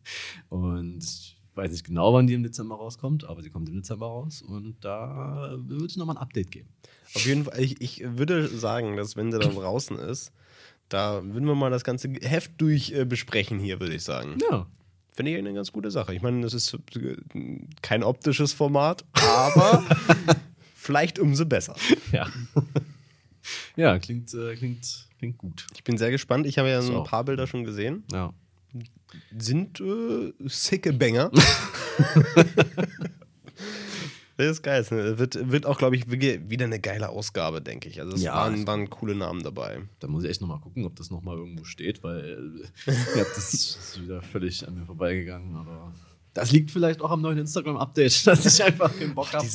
und ich weiß nicht genau, wann die im Dezember rauskommt, aber sie kommt im Dezember raus und da würde ich nochmal ein Update geben. Auf jeden Fall, ich, ich würde sagen, dass wenn der dann draußen ist, da würden wir mal das ganze Heft durch äh, besprechen hier, würde ich sagen. Ja. Finde ich eine ganz gute Sache. Ich meine, das ist äh, kein optisches Format, aber vielleicht umso besser. Ja. ja, klingt, äh, klingt, klingt gut. Ich bin sehr gespannt. Ich habe ja So. ein paar Bilder schon gesehen. Ja. Sind äh, sicke Banger. Das ist geil. Es wird, wird auch, glaube ich, wieder eine geile Ausgabe, denke ich. Also es Ja, waren, waren coole Namen dabei. Da muss ich echt nochmal gucken, ob das nochmal irgendwo steht, weil ja, das ist wieder völlig an mir vorbeigegangen. Aber das liegt vielleicht auch am neuen Instagram-Update, dass ich einfach keinen Bock habe.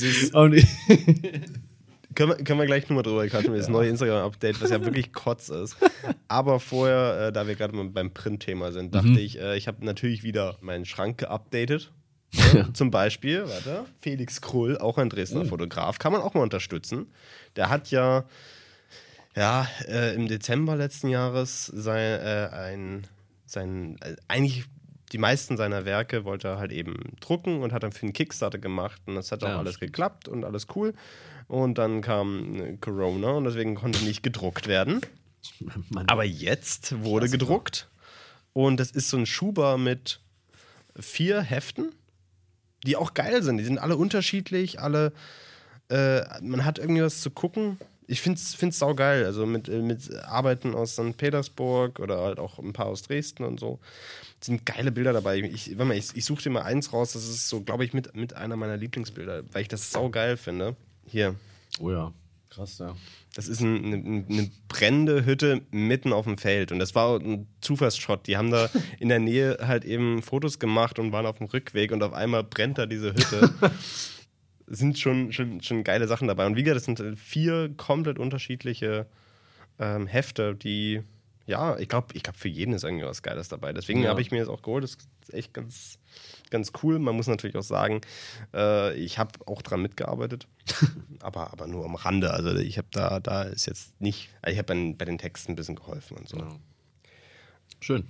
Können wir, können wir gleich nochmal drüber quatschen, das neue Instagram-Update, was ja wirklich Kotz ist. Aber vorher, äh, da wir gerade mal beim Print-Thema sind, dachte ich, äh, ich habe natürlich wieder meinen Schrank geupdatet. Ne? Zum Beispiel, warte, Felix Krull, auch ein Dresdner Oh. Fotograf, kann man auch mal unterstützen. Der hat ja, ja äh, im Dezember letzten Jahres sein, äh, ein, sein, äh, eigentlich die meisten seiner Werke wollte er halt eben drucken und hat dann für einen Kickstarter gemacht und das hat auch Ja, alles stimmt. geklappt und alles cool. Und dann kam äh, Corona und deswegen konnte nicht gedruckt werden. Mann, Aber jetzt wurde gedruckt und das ist so ein Schuber mit vier Heften, die auch geil sind. Die sind alle unterschiedlich, alle, äh, man hat irgendwie was zu gucken. Ich finde es find's saugeil, also mit, äh, mit Arbeiten aus St. Petersburg oder halt auch ein paar aus Dresden und so. Sind geile Bilder dabei. Ich, mal, ich, ich suche dir mal eins raus, das ist so, glaube ich, mit, mit einer meiner Lieblingsbilder, weil ich das saugeil finde. Hier, oh ja, krass, ja. das ist ein, eine, eine brennende Hütte mitten auf dem Feld. Und das war ein Zufallsshot. Die haben da in der Nähe halt eben Fotos gemacht und waren auf dem Rückweg und auf einmal brennt da diese Hütte. sind schon, schon, schon geile Sachen dabei. Und wie gesagt, das sind äh, vier komplett unterschiedliche ähm, Hefte, die, ja, ich glaube, ich glaub, für jeden ist irgendwie was Geiles dabei. Deswegen Ja. habe ich mir das auch geholt. Das ist echt ganz, ganz cool. Man muss natürlich auch sagen, äh, ich habe auch dran mitgearbeitet, aber, aber nur am Rande. Also ich habe da, da ist jetzt nicht, also ich habe bei, bei den Texten ein bisschen geholfen und so. ja. Schön.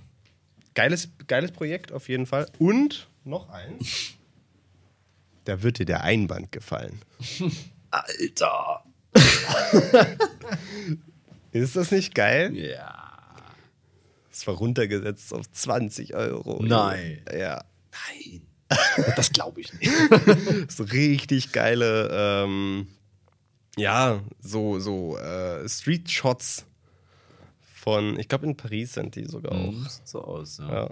Geiles, geiles Projekt auf jeden Fall. Und noch eins. Da wird dir der Einband gefallen. Alter! Ist das nicht geil? Ja. Es war runtergesetzt auf 20 Euro. Nein. Ja. Nein. Das glaube ich nicht. So richtig geile, ähm, ja, so, so äh, Street-Shots von, ich glaube in Paris sind die sogar auch. Sieht so aus, ja. Ja.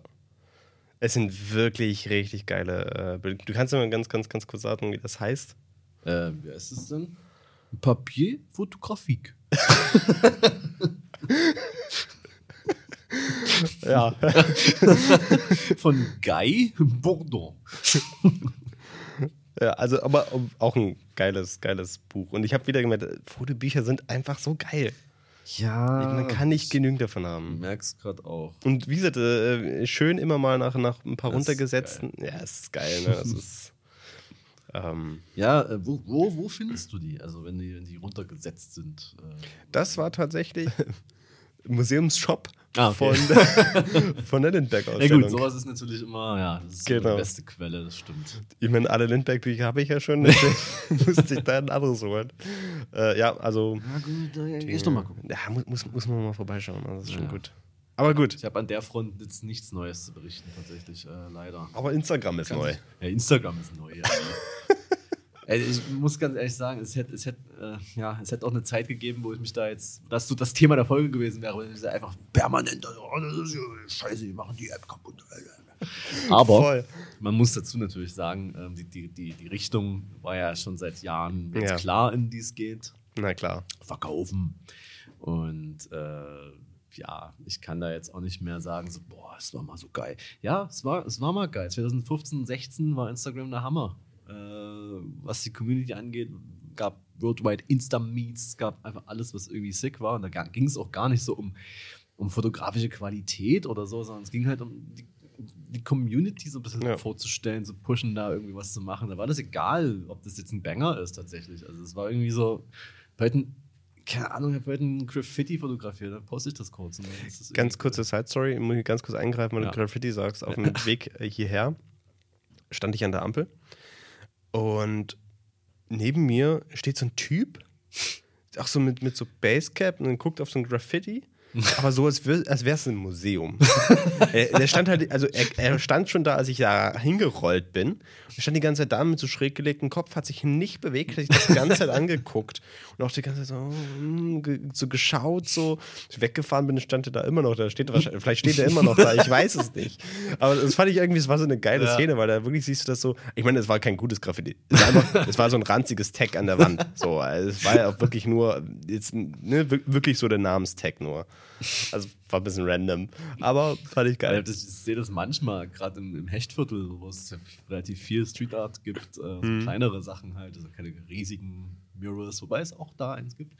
Es sind wirklich richtig geile äh, Bilder. Du kannst mir mal ganz, ganz, ganz kurz sagen, wie das heißt. Äh, wie heißt es denn? Papier Photographique. Ja. Von Guy Bourdon. ja, also aber auch ein geiles, geiles Buch. Und ich habe wieder gemerkt, Fotobücher sind einfach so geil. Ja. Man kann nicht genügend davon haben. merkst gerade auch. Und wie gesagt, äh, schön immer mal nach, nach ein paar Das ist runtergesetzten. Ja, es ist geil, ne? Das ist. Ähm, Ja, äh, wo, wo, wo findest du die? Also, wenn die, wenn die runtergesetzt sind. Äh, das war tatsächlich Museumsshop Ah, okay. von, von der lindbergh ja, ausstellung gut, sowas ist natürlich immer, ja, das ist so Genau. die beste Quelle, das stimmt. Ich meine, alle Lindbergh-Bücher habe ich ja schon, musste ich da ein anderes holen. Äh, ja, also. Na gut, dann geh ich doch mal gucken. Ja, muss, muss, muss man mal vorbeischauen. Also das ist schon Ja. gut. Aber gut. Ich habe an der Front jetzt nichts Neues zu berichten, tatsächlich, äh, leider. Aber Instagram ist neu. Ja, Instagram ist neu, ja. Ey, ich muss ganz ehrlich sagen, es hätte, es hätte, äh, ja, es hätte auch eine Zeit gegeben, wo ich mich da jetzt, dass so das Thema der Folge gewesen wäre, wo ich mich einfach permanent, oh, das ist ja scheiße, die machen die App kaputt. Aber Voll. man muss dazu natürlich sagen, ähm, die, die, die, die Richtung war ja schon seit Jahren Ja. klar, in die es geht. Na klar. Verkaufen. Und äh, ja, ich kann da jetzt auch nicht mehr sagen, so, boah, es war mal so geil. Ja, es war, es war mal geil. 2015, 16 war Instagram der Hammer. Äh, was die Community angeht, gab Worldwide Insta-Meets, es gab einfach alles, was irgendwie sick war. Und da ging es auch gar nicht so um, um fotografische Qualität oder so, sondern es ging halt um die, die Community so ein bisschen Ja. vorzustellen, zu pushen, da irgendwie was zu machen. Da war das egal, ob das jetzt ein Banger ist tatsächlich. Also es war irgendwie so, bei heute, keine Ahnung, ich habe heute ein Graffiti fotografiert, dann poste ich das kurz. Das Ganz kurze Side-Story, ich muss hier ganz kurz eingreifen, weil Ja. du Graffiti sagst. Auf dem Weg äh, hierher stand ich an der Ampel und neben mir steht so ein Typ, auch so mit, mit so Basecap und guckt auf so ein Graffiti. Aber so, als, wär, als wäre es ein Museum. er, der stand halt, also er, er stand schon da, als ich da hingerollt bin. Er stand die ganze Zeit da mit so schräg gelegtem Kopf, hat sich nicht bewegt, hat sich das die ganze Zeit angeguckt und auch die ganze Zeit so, ge- so geschaut, so. Als ich weggefahren bin, stand er da immer noch. Da steht vielleicht steht er immer noch da, ich weiß es nicht. Aber das fand ich irgendwie, es war so eine geile Ja. Szene, weil da wirklich siehst du das so. Ich meine, es war kein gutes Graffiti. Es war, einfach, es war so ein ranziges Tag an der Wand. So, also es war ja auch wirklich nur, jetzt, ne, wir- wirklich so der Namenstag nur. Also war ein bisschen random. Aber fand ich geil. ich sehe das manchmal, gerade im, im Hechtviertel, wo es ja relativ viel Street Art gibt, äh, so Mhm. kleinere Sachen halt, also keine riesigen Murals, wobei es auch da eins gibt.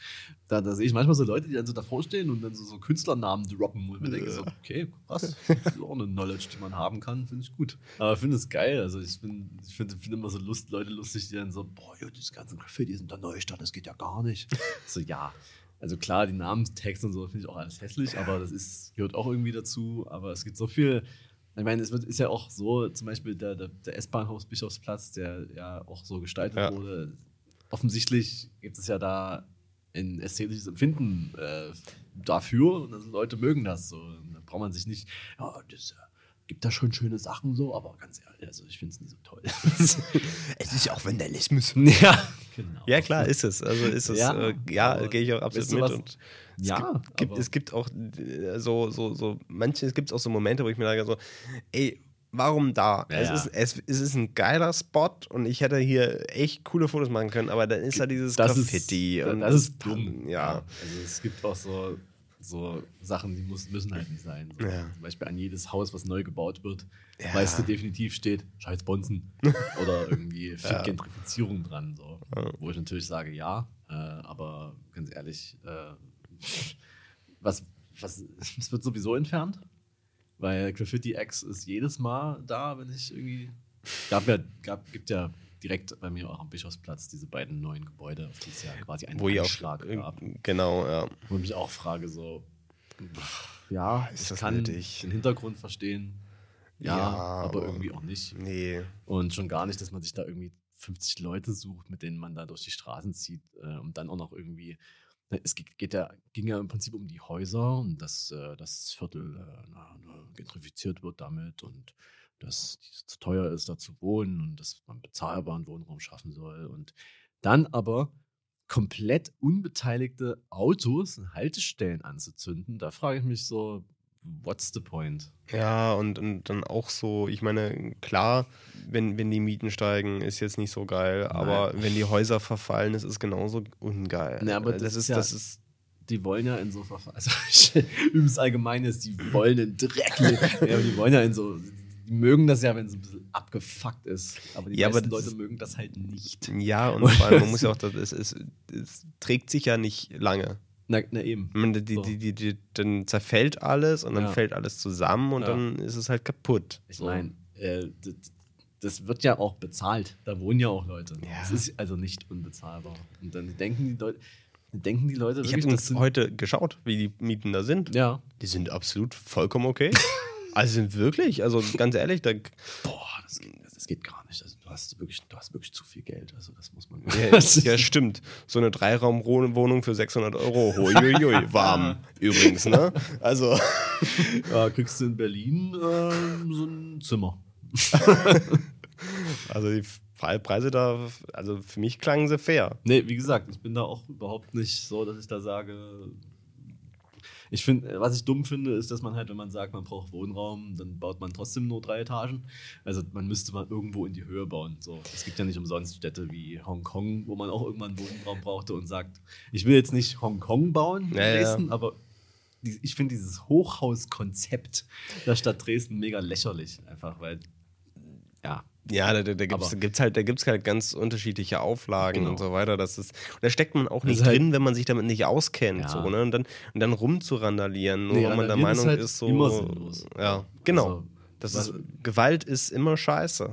Da, da sehe ich manchmal so Leute, die dann so davor stehen und dann so, so Künstlernamen droppen, wo ich mir denke, so, okay, krass, das ist auch eine Knowledge, die man haben kann, finde ich gut. Aber ich finde es geil, also ich finde ich find, find immer so Lust, Leute lustig, die dann so, boah, ja, diese ganzen Graffiti sind der Neustadt, das geht ja gar nicht. so, ja. Also klar, die Namenstext und so finde ich auch alles hässlich, aber das ist, gehört auch irgendwie dazu. Aber es gibt so viel. Ich meine, es wird, ist ja auch so, zum Beispiel der, der, der S-Bahnhof Bischofsplatz, der ja auch so gestaltet Ja. wurde. Offensichtlich gibt es ja da ein ästhetisches Empfinden äh, dafür und also Leute mögen das so. Da braucht man sich nicht, ja, das äh, gibt da schon schöne Sachen so, aber ganz ehrlich, also ich finde es nicht so toll. Es ist ja auch Vandalismus. ja, genau. Ja, klar, ist es. Also ist es, Ja, ja, äh, ja gehe ich auch absolut mit. Und es Ja, gibt, gibt, aber- es gibt auch äh, so, so, so, manche, es gibt auch so Momente, wo ich mir sage, so, ey, warum da? Ja, es, ja. Ist, es, es ist ein geiler Spot und ich hätte hier echt coole Fotos machen können, aber dann ist da dieses das Graffiti. Ist, und das ist dumm. Ja. Also es gibt auch so, so Sachen, die muss, müssen halt nicht sein. So, Ja. Zum Beispiel an jedes Haus, was neu gebaut wird, Ja. weißt du, definitiv steht Scheiß Bonzen oder irgendwie viel Gentrifizierung dran. So. Wo ich natürlich sage, ja, äh, aber ganz ehrlich, äh, was, was, es wird sowieso entfernt, weil Graffiti X ist jedes Mal da, wenn ich irgendwie. Gab ja, gab, gibt ja direkt bei mir auch am Bischofsplatz diese beiden neuen Gebäude, auf die es ja quasi einen Wo ich auch, Anschlag gab. genau, ja. Wo ich mich auch frage, so, ja, Ist ich das kann nötig? den Hintergrund verstehen. Ja, Ja, aber, aber- irgendwie auch nicht. Nee. Und schon gar nicht, dass man sich da irgendwie 50 Leute sucht, mit denen man da durch die Straßen zieht, äh, und dann auch noch irgendwie. ne, Es geht, ja, ging ja im Prinzip um die Häuser und dass äh, das Viertel äh, na, gentrifiziert wird damit und dass es zu teuer ist, da zu wohnen und dass man bezahlbaren Wohnraum schaffen soll. Und dann aber komplett unbeteiligte Autos und Haltestellen anzuzünden, da frage ich mich so, what's the point? Ja, und, und dann auch so, ich meine, klar, wenn, wenn die Mieten steigen, ist jetzt nicht so geil, aber wenn die Häuser verfallen, ist es genauso ungeil. Na, aber das, das ist, ja- das ist, die wollen ja in so Verfahren, also übrigens allgemein ist, die wollen den Dreck, ja, die wollen ja in so, die mögen das ja, wenn es ein bisschen abgefuckt ist, aber die Ja, aber meisten das Leute mögen das halt nicht. ja, und vor allem, man muss ja auch, das, es, es, es trägt sich ja nicht lange. Na, na eben. Man, Die, So. die, die, die, dann zerfällt alles und dann Ja. fällt alles zusammen und Ja. dann ist es halt kaputt. Ich meine, äh, das, das wird ja auch bezahlt. Da wohnen ja auch Leute. Ja. Es ist also nicht unbezahlbar. Und dann denken die Leute, denken die Leute Ich wirklich, habe das sind. heute geschaut, wie die Mieten da sind. Ja. Die sind absolut vollkommen okay. also sind wirklich, also ganz ehrlich, da, Boah, das, geht- das geht gar nicht. Also du hast wirklich, du hast wirklich zu viel Geld. Also das muss man. ja, ja stimmt. So eine Dreiraumwohnung für 600 Euro, huiuiui, warm übrigens, ne? Also, ja, kriegst du in Berlin ähm, so ein Zimmer. also die Pre- Preise da, also für mich klangen sie fair. Nee, wie gesagt, ich bin da auch überhaupt nicht so, dass ich da sage. Ich finde, was ich dumm finde, ist, dass man halt, wenn man sagt, man braucht Wohnraum, dann baut man trotzdem nur drei Etagen. Also man müsste mal irgendwo in die Höhe bauen. So, es gibt ja nicht umsonst Städte wie Hongkong, wo man auch irgendwann Wohnraum brauchte und sagt, ich will jetzt nicht Hongkong bauen Ja, ja. Dresden, aber die, ich finde dieses Hochhauskonzept der Stadt Dresden mega lächerlich, einfach, weil ja, Ja, da, da, da gibt es gibt's halt, da gibt's halt ganz unterschiedliche Auflagen Genau. und so weiter. Das ist, da steckt man auch nicht halt- drin, wenn man sich damit nicht auskennt. Ja. So, ne? und, dann, und dann rumzurandalieren, nur Nee, weil man der randalieren ist Meinung halt ist, so. immer sinnlos. Ja, genau. Also, das ist, Gewalt ist immer scheiße.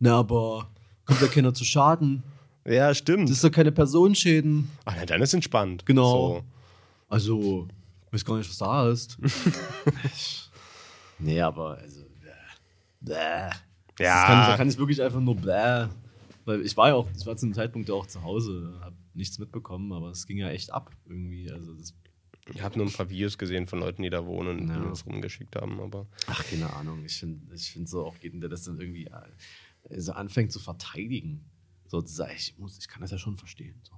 na, aber kommt ja keiner zu Schaden. Ja, stimmt. Das ist ja keine Personenschäden. Ach, na, dann ist entspannt. Genau. So. Also, ich weiß gar nicht, was da ist. nee, aber also. Bäh. Bäh. Ja. Das kann, da kann ich wirklich einfach nur bläh. Weil ich war ja auch, ich war zu einem Zeitpunkt ja auch zu Hause, habe nichts mitbekommen, aber es ging ja echt ab irgendwie. Also das, Ich habe nur ein paar Videos gesehen von Leuten, die da wohnen und Ja. mir das rumgeschickt haben, aber. ach, keine Ahnung. Ich finde ich find so auch jeden, der das dann irgendwie äh, so anfängt zu verteidigen. So zu sagen, ich, muss, ich kann das ja schon verstehen. So.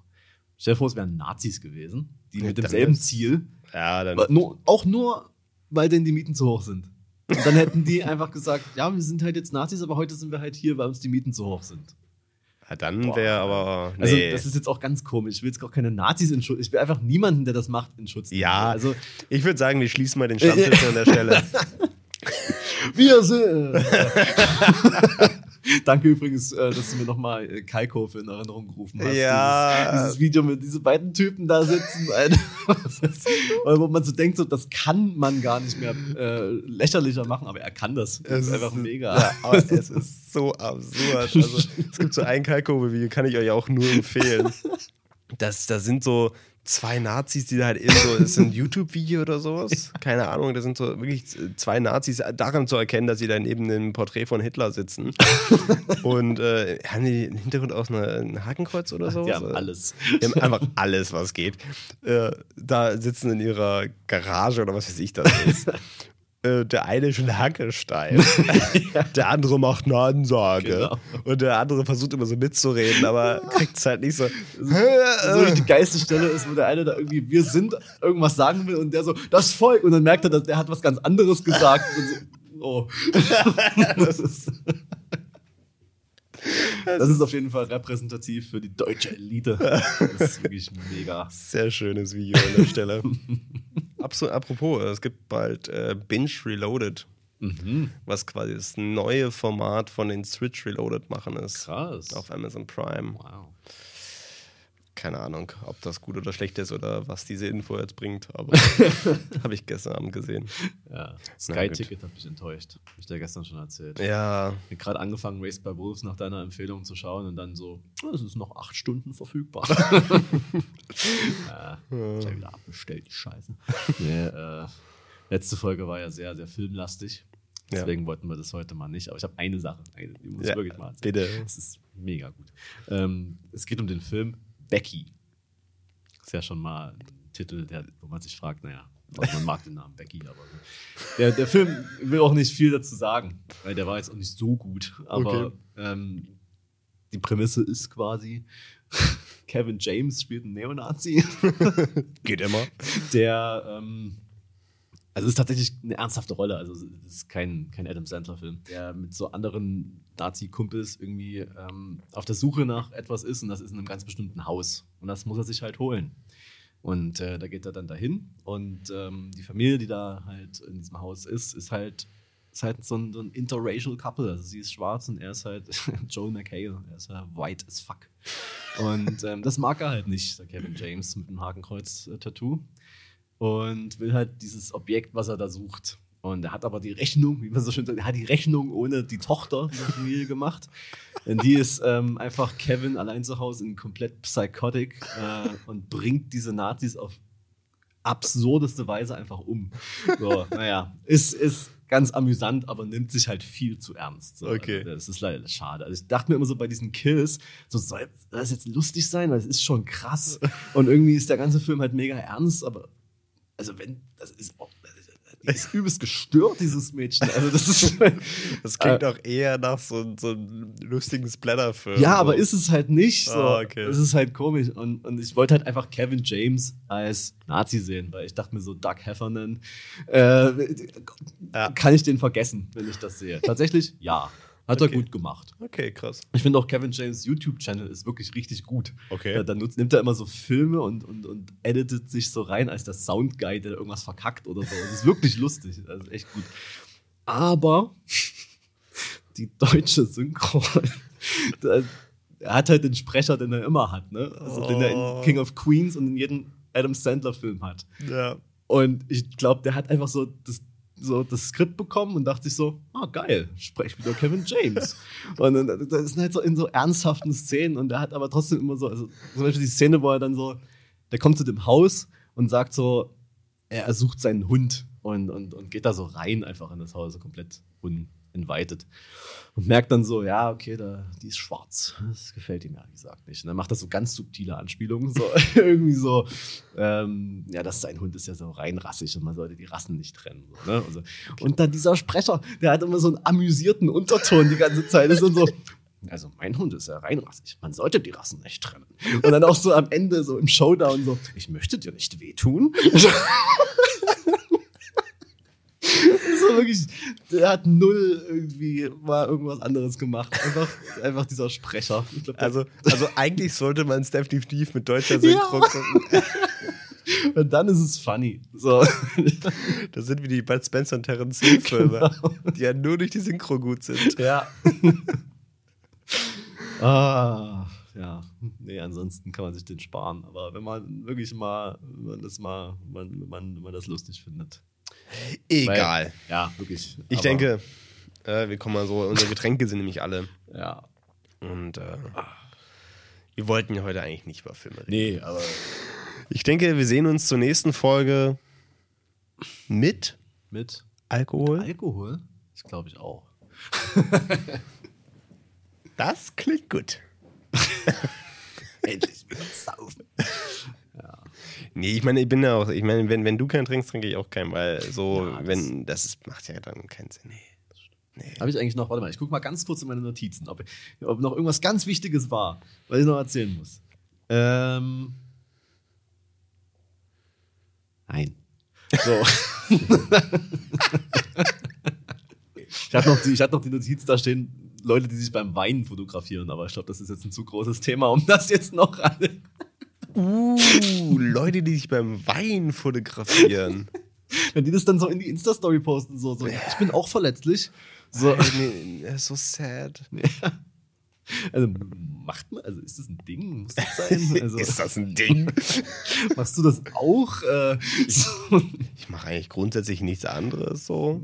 Stell dir vor, es wären Nazis gewesen, die Ja, mit demselben ist- Ziel Ja, dann. Nur, auch nur, weil denn die Mieten zu hoch sind. Und dann hätten die einfach gesagt, ja, wir sind halt jetzt Nazis, aber heute sind wir halt hier, weil uns die Mieten zu hoch sind. Ja, dann wäre aber. Nee. Also das ist jetzt auch ganz komisch. Ich will jetzt auch keine Nazis in Schutz. Ich will einfach niemanden, der das macht, in Schutz. nehmen. ja, Also ich würde sagen, wir schließen mal den Stammtisch an der Stelle. wir sind. Danke übrigens, äh, dass du mir nochmal Kaiko in Erinnerung gerufen hast. Ja. Dieses, dieses Video mit diesen beiden Typen da sitzen. Weil wo man so denkt, so, das kann man gar nicht mehr äh, lächerlicher machen, aber er kann das. Das ist einfach mega. Ja, aber es ist so absurd. Also, es gibt so ein Kalkobe-Video, kann ich euch auch nur empfehlen. Das, da sind so zwei Nazis, die da halt eben so, ist ein YouTube-Video oder sowas? Keine Ahnung, da sind so wirklich zwei Nazis daran zu erkennen, dass sie da neben dem Porträt von Hitler sitzen. Und äh, haben die im Hintergrund auch eine, ein Hakenkreuz oder sowas? Die haben alles. Die haben einfach alles, was geht. Äh, da sitzen in ihrer Garage oder was weiß ich das ist. Äh, Der eine ist schon hackesteif. Der andere macht eine Ansage. Genau. Und der andere versucht immer so mitzureden, aber kriegt es halt nicht so. So die geilste Stelle ist, wo der eine da irgendwie, wir sind, irgendwas sagen will und der so, das Volk. Und dann merkt er, dass der hat was ganz anderes gesagt. So, oh. das, ist, das ist auf jeden Fall repräsentativ für die deutsche Elite. Das ist wirklich mega. Sehr schönes Video an der Stelle. Apropos, es gibt bald äh, Binge Reloaded, Mhm. was quasi das neue Format von den Switch Reloaded machen ist. Krass. Auf Amazon Prime. Wow. Keine Ahnung, ob das gut oder schlecht ist oder was diese Info jetzt bringt, aber habe ich gestern Abend gesehen. Ja. Sky-Ticket hat mich enttäuscht. Hab ich dir gestern schon erzählt. Ja, Ich habe gerade angefangen, Race by Wolves nach deiner Empfehlung zu schauen und dann so, "Oh, es ist noch acht Stunden verfügbar. ja, ich habe wieder abbestellt, die Scheiße. Nee, äh, letzte Folge war ja sehr, sehr filmlastig. Ja. Deswegen wollten wir das heute mal nicht. Aber ich habe eine Sache, die muss Ja, ich wirklich mal erzählen. bitte. Das ist mega gut. Ähm, es geht um den Film Becky. Ist ja schon mal ein Titel, der, wo man sich fragt, naja, man mag den Namen Becky, aber der, der Film will auch nicht viel dazu sagen, weil der war jetzt auch nicht so gut. Aber Okay. ähm, die Prämisse ist quasi, Kevin James spielt einen Neonazi, geht immer. der, ähm, also es ist tatsächlich eine ernsthafte Rolle, also es ist kein, kein Adam Sandler-Film, der mit so anderen Nazi-Kumpels irgendwie ähm, auf der Suche nach etwas ist und das ist in einem ganz bestimmten Haus und das muss er sich halt holen. Und äh, da geht er dann dahin und ähm, die Familie, die da halt in diesem Haus ist, ist halt, ist halt so ein, so ein interracial Couple. Also sie ist schwarz und er ist halt Joe McHale, er ist ja white as fuck. Und ähm, das mag er halt nicht, der Kevin James mit dem Hakenkreuz-Tattoo. Und will halt dieses Objekt, was er da sucht. Und er hat aber die Rechnung, wie man so schön sagt, er hat die Rechnung ohne die Tochter der Familie gemacht. Denn die ist ähm, einfach Kevin allein zu Hause in komplett psychotic äh, und bringt diese Nazis auf absurdeste Weise einfach um. So, naja, ist, ist ganz amüsant, aber nimmt sich halt viel zu ernst. So. Okay. Also, das ist leider schade. Also ich dachte mir immer so bei diesen Kills, so soll das jetzt lustig sein, weil es ist schon krass. Und irgendwie ist der ganze Film halt mega ernst, aber also wenn, das ist auch, die ist übelst gestört, dieses Mädchen. Also das ist. Das klingt auch eher nach so, so einem lustigen Splatterfilm. Ja, so. aber ist es halt nicht. So. Ah, okay. Es ist halt komisch. Und, und ich wollte halt einfach Kevin James als Nazi sehen, weil ich dachte mir so, Doug Heffernan, äh, Ja. kann ich den vergessen, wenn ich das sehe? Tatsächlich, ja. Hat Okay. er gut gemacht. Okay, krass. Ich finde auch Kevin James YouTube-Channel ist wirklich richtig gut. Okay. Ja, dann nutzt, nimmt er immer so Filme und, und, und editet sich so rein als der Soundguy, der irgendwas verkackt oder so. Das ist wirklich lustig. Das ist echt gut. Aber die deutsche Synchro, er hat halt den Sprecher, den er immer hat, ne? Also den er Oh. in King of Queens und in jedem Adam Sandler-Film hat. Ja. Und ich glaube, der hat einfach so das, so das Skript bekommen und dachte sich so, ah geil, sprech wieder Kevin James. und dann, das sind halt so in so ernsthaften Szenen und der hat aber trotzdem immer so, also zum Beispiel die Szene, wo er dann so, der kommt zu dem Haus und sagt so, er sucht seinen Hund und, und, und geht da so rein einfach in das Haus, so komplett uninvited. Und merkt dann so, ja, okay, da, die ist schwarz. Das gefällt ihm ehrlich gesagt nicht. Und dann macht er so ganz subtile Anspielungen, so irgendwie so, ähm, ja, das sein Hund ist ja so reinrassig und man sollte die Rassen nicht trennen. So, ne? und, so. und dann dieser Sprecher, der hat immer so einen amüsierten Unterton die ganze Zeit. Ist so, also mein Hund ist ja reinrassig. Man sollte die Rassen nicht trennen. Und dann auch so am Ende, so im Showdown, so, ich möchte dir nicht wehtun. so wirklich, der hat null irgendwie mal irgendwas anderes gemacht. Einfach, einfach dieser Sprecher. Glaub, Also, also eigentlich sollte man es definitiv mit deutscher Synchro Ja. gucken. und dann ist es funny. So. Das sind wie die Bud Spencer und Terence Hill Filme, Genau. die ja nur durch die Synchro gut sind. Ja. ah, ja. Nee, ansonsten kann man sich den sparen. Aber wenn man wirklich mal, wenn man das mal, wenn man, wenn man das lustig findet. Egal. Weil, ja, wirklich. Ich denke, äh, wir kommen mal so, unsere Getränke sind nämlich alle. Ja. Und äh, wir wollten ja heute eigentlich nicht über Filme reden. Nee, aber. Ich denke, wir sehen uns zur nächsten Folge mit Mit Alkohol. Alkohol? Das glaube ich auch. Das klingt gut. Endlich wieder saufen. Nee, ich meine, ich bin ja auch, ich meine, wenn, wenn du keinen trinkst, trinke ich auch keinen, weil so, Ja, das- wenn, das ist, macht ja dann keinen Sinn. Nee. Nee. Habe ich eigentlich noch, warte mal, ich gucke mal ganz kurz in meine Notizen, ob, ob noch irgendwas ganz Wichtiges war, was ich noch erzählen muss. Ähm. Nein. So. ich hatte noch, die- ich hatte noch die Notiz da stehen, Leute, die sich beim Weinen fotografieren, aber ich glaube, das ist jetzt ein zu großes Thema, um das jetzt noch alle. Uh, Leute, die sich beim Wein fotografieren. Wenn die das dann so in die Insta-Story posten, so, so, ich bin auch verletzlich. So. Nee, ist so sad. Also macht man, also ist das ein Ding? Muss das sein? Also, ist das ein Ding? machst du das auch? Äh, so, Ich mache eigentlich grundsätzlich nichts anderes so.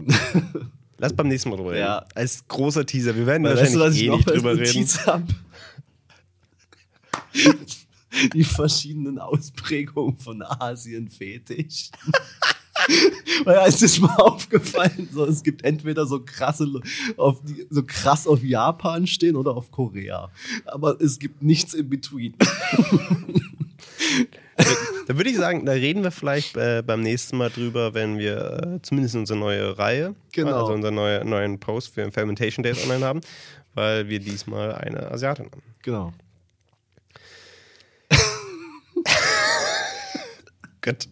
Lass beim nächsten Mal drüber reden. Ja. Als großer Teaser. Wir werden weil, weißt wahrscheinlich du, was ich eh nicht drüber reden. Die verschiedenen Ausprägungen von Asien-Fetisch. Weil es ist mir aufgefallen, so, es gibt entweder so krasse, auf so krass auf Japan stehen oder auf Korea. Aber es gibt nichts in between. Da würde ich sagen, da reden wir vielleicht äh, beim nächsten Mal drüber, wenn wir äh, zumindest unsere neue Reihe, Genau. also unseren neue, neuen Post für Fermentation Days online haben, weil wir diesmal eine Asiatin haben. Genau. Gott.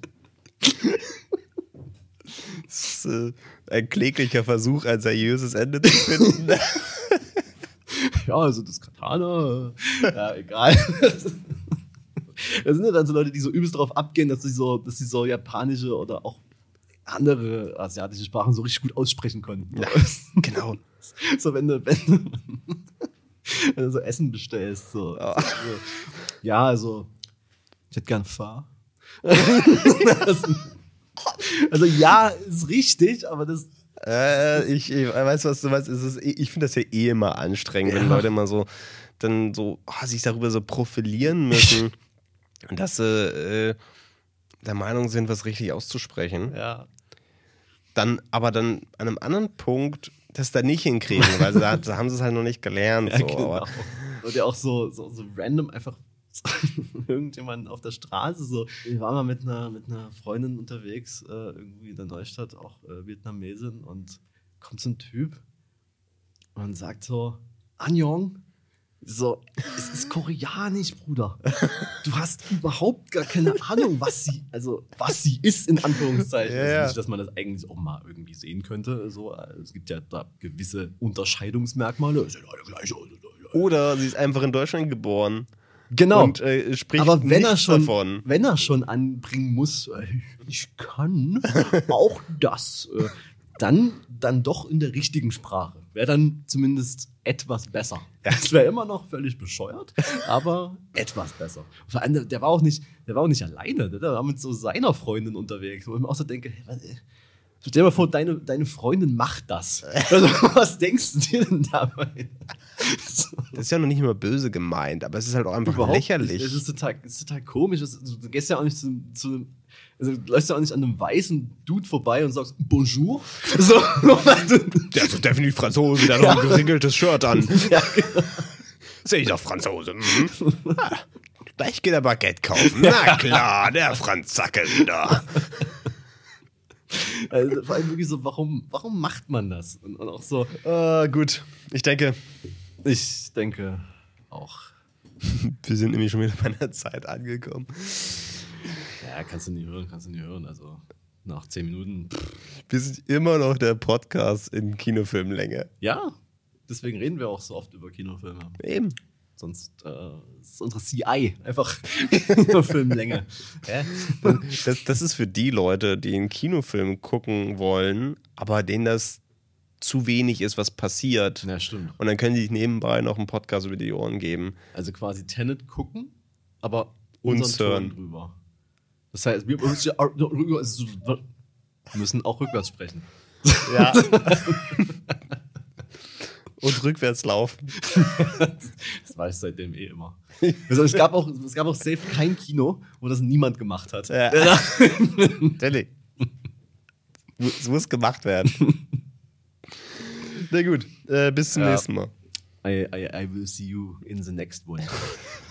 Das ist äh, ein kläglicher Versuch, ein seriöses Ende zu finden. Ja, also das Katana, ja, egal. Das sind ja dann so Leute, die so übelst darauf abgehen, dass sie so, dass sie so japanische oder auch andere asiatische Sprachen so richtig gut aussprechen können. Ja, genau. So, wenn du, wenn du, Wenn du so Essen bestellst. So. so. Ja, also, ich hätte gern Fahr. also, ja, ist richtig, aber das. Äh, ich, ich weiß, was du meinst. Ist, ich finde das ja eh immer anstrengend, wenn Ja. Leute immer so dann so ah, sich darüber so profilieren müssen, dass sie äh, der Meinung sind, was richtig auszusprechen. Ja. Dann, aber dann an einem anderen Punkt das da nicht hinkriegen, weil da, da haben sie es halt noch nicht gelernt. Ja, so. genau. Und ja auch so, so, so random einfach irgendjemand auf der Straße so. Ich war mal mit einer, mit einer Freundin unterwegs, äh, irgendwie in der Neustadt, auch äh, Vietnamesin, und kommt so ein Typ und sagt so, Anjong, so, es ist koreanisch, Bruder. Du hast überhaupt gar keine Ahnung, was sie, also was sie ist, in Anführungszeichen. Ja, also nicht, dass man das eigentlich auch mal irgendwie sehen könnte. So, es gibt ja da gewisse Unterscheidungsmerkmale. Oder sie ist einfach in Deutschland geboren Genau. und äh, spricht aber wenn er schon, davon. wenn er schon anbringen muss, äh, ich kann auch das, äh, dann, dann doch in der richtigen Sprache. Wäre dann zumindest etwas besser. Es wäre immer noch völlig bescheuert, aber etwas besser. Vor allem, der- war auch nicht, der war auch nicht alleine, der war mit so seiner Freundin unterwegs, wo ich mir auch so denke, hey, was, äh, stell dir mal vor, deine, deine Freundin macht das. Also, was denkst du dir denn dabei? Das ist ja noch nicht mal böse gemeint, aber es ist halt auch einfach lächerlich. Es ist total, es ist total komisch. Du gehst ja auch nicht zu, zu also du läufst ja auch nicht an einem weißen Dude vorbei und sagst Bonjour. So, Der ist definitiv Franzose, der hat doch ein geringeltes Shirt an. ja, genau. Sehe ich doch Franzose. Mhm. Ah, gleich geht er Baguette kaufen. Na klar, der Franz Zacke wieder. also, vor allem wirklich so, warum, warum macht man das? Und, und auch so, Äh, gut, ich denke, ich denke auch. wir sind nämlich schon wieder bei einer Zeit angekommen. Ja, kannst du nicht hören, kannst du nicht hören. Also nach zehn Minuten. Wir sind immer noch der Podcast in Kinofilmlänge. Ja, deswegen reden wir auch so oft über Kinofilme. Eben. Sonst äh, ist unsere CI einfach Filmlänge. Hä? Das, das ist für die Leute, die einen Kinofilm gucken wollen, aber denen das zu wenig ist, was passiert. Ja, stimmt. Und dann können die sich nebenbei noch einen Podcast über die Ohren geben. Also quasi Tenet gucken, aber Uns unseren hören. drüber. Das heißt, wir müssen auch rückwärts sprechen. Ja. Und rückwärts laufen. Das weiß ich seitdem eh immer. Also es, gab auch, es gab auch safe kein Kino, wo das niemand gemacht hat. Ja. Danny. Es muss gemacht werden. Na gut, äh, bis zum Ja. nächsten Mal. I, I, I will see you in the next one.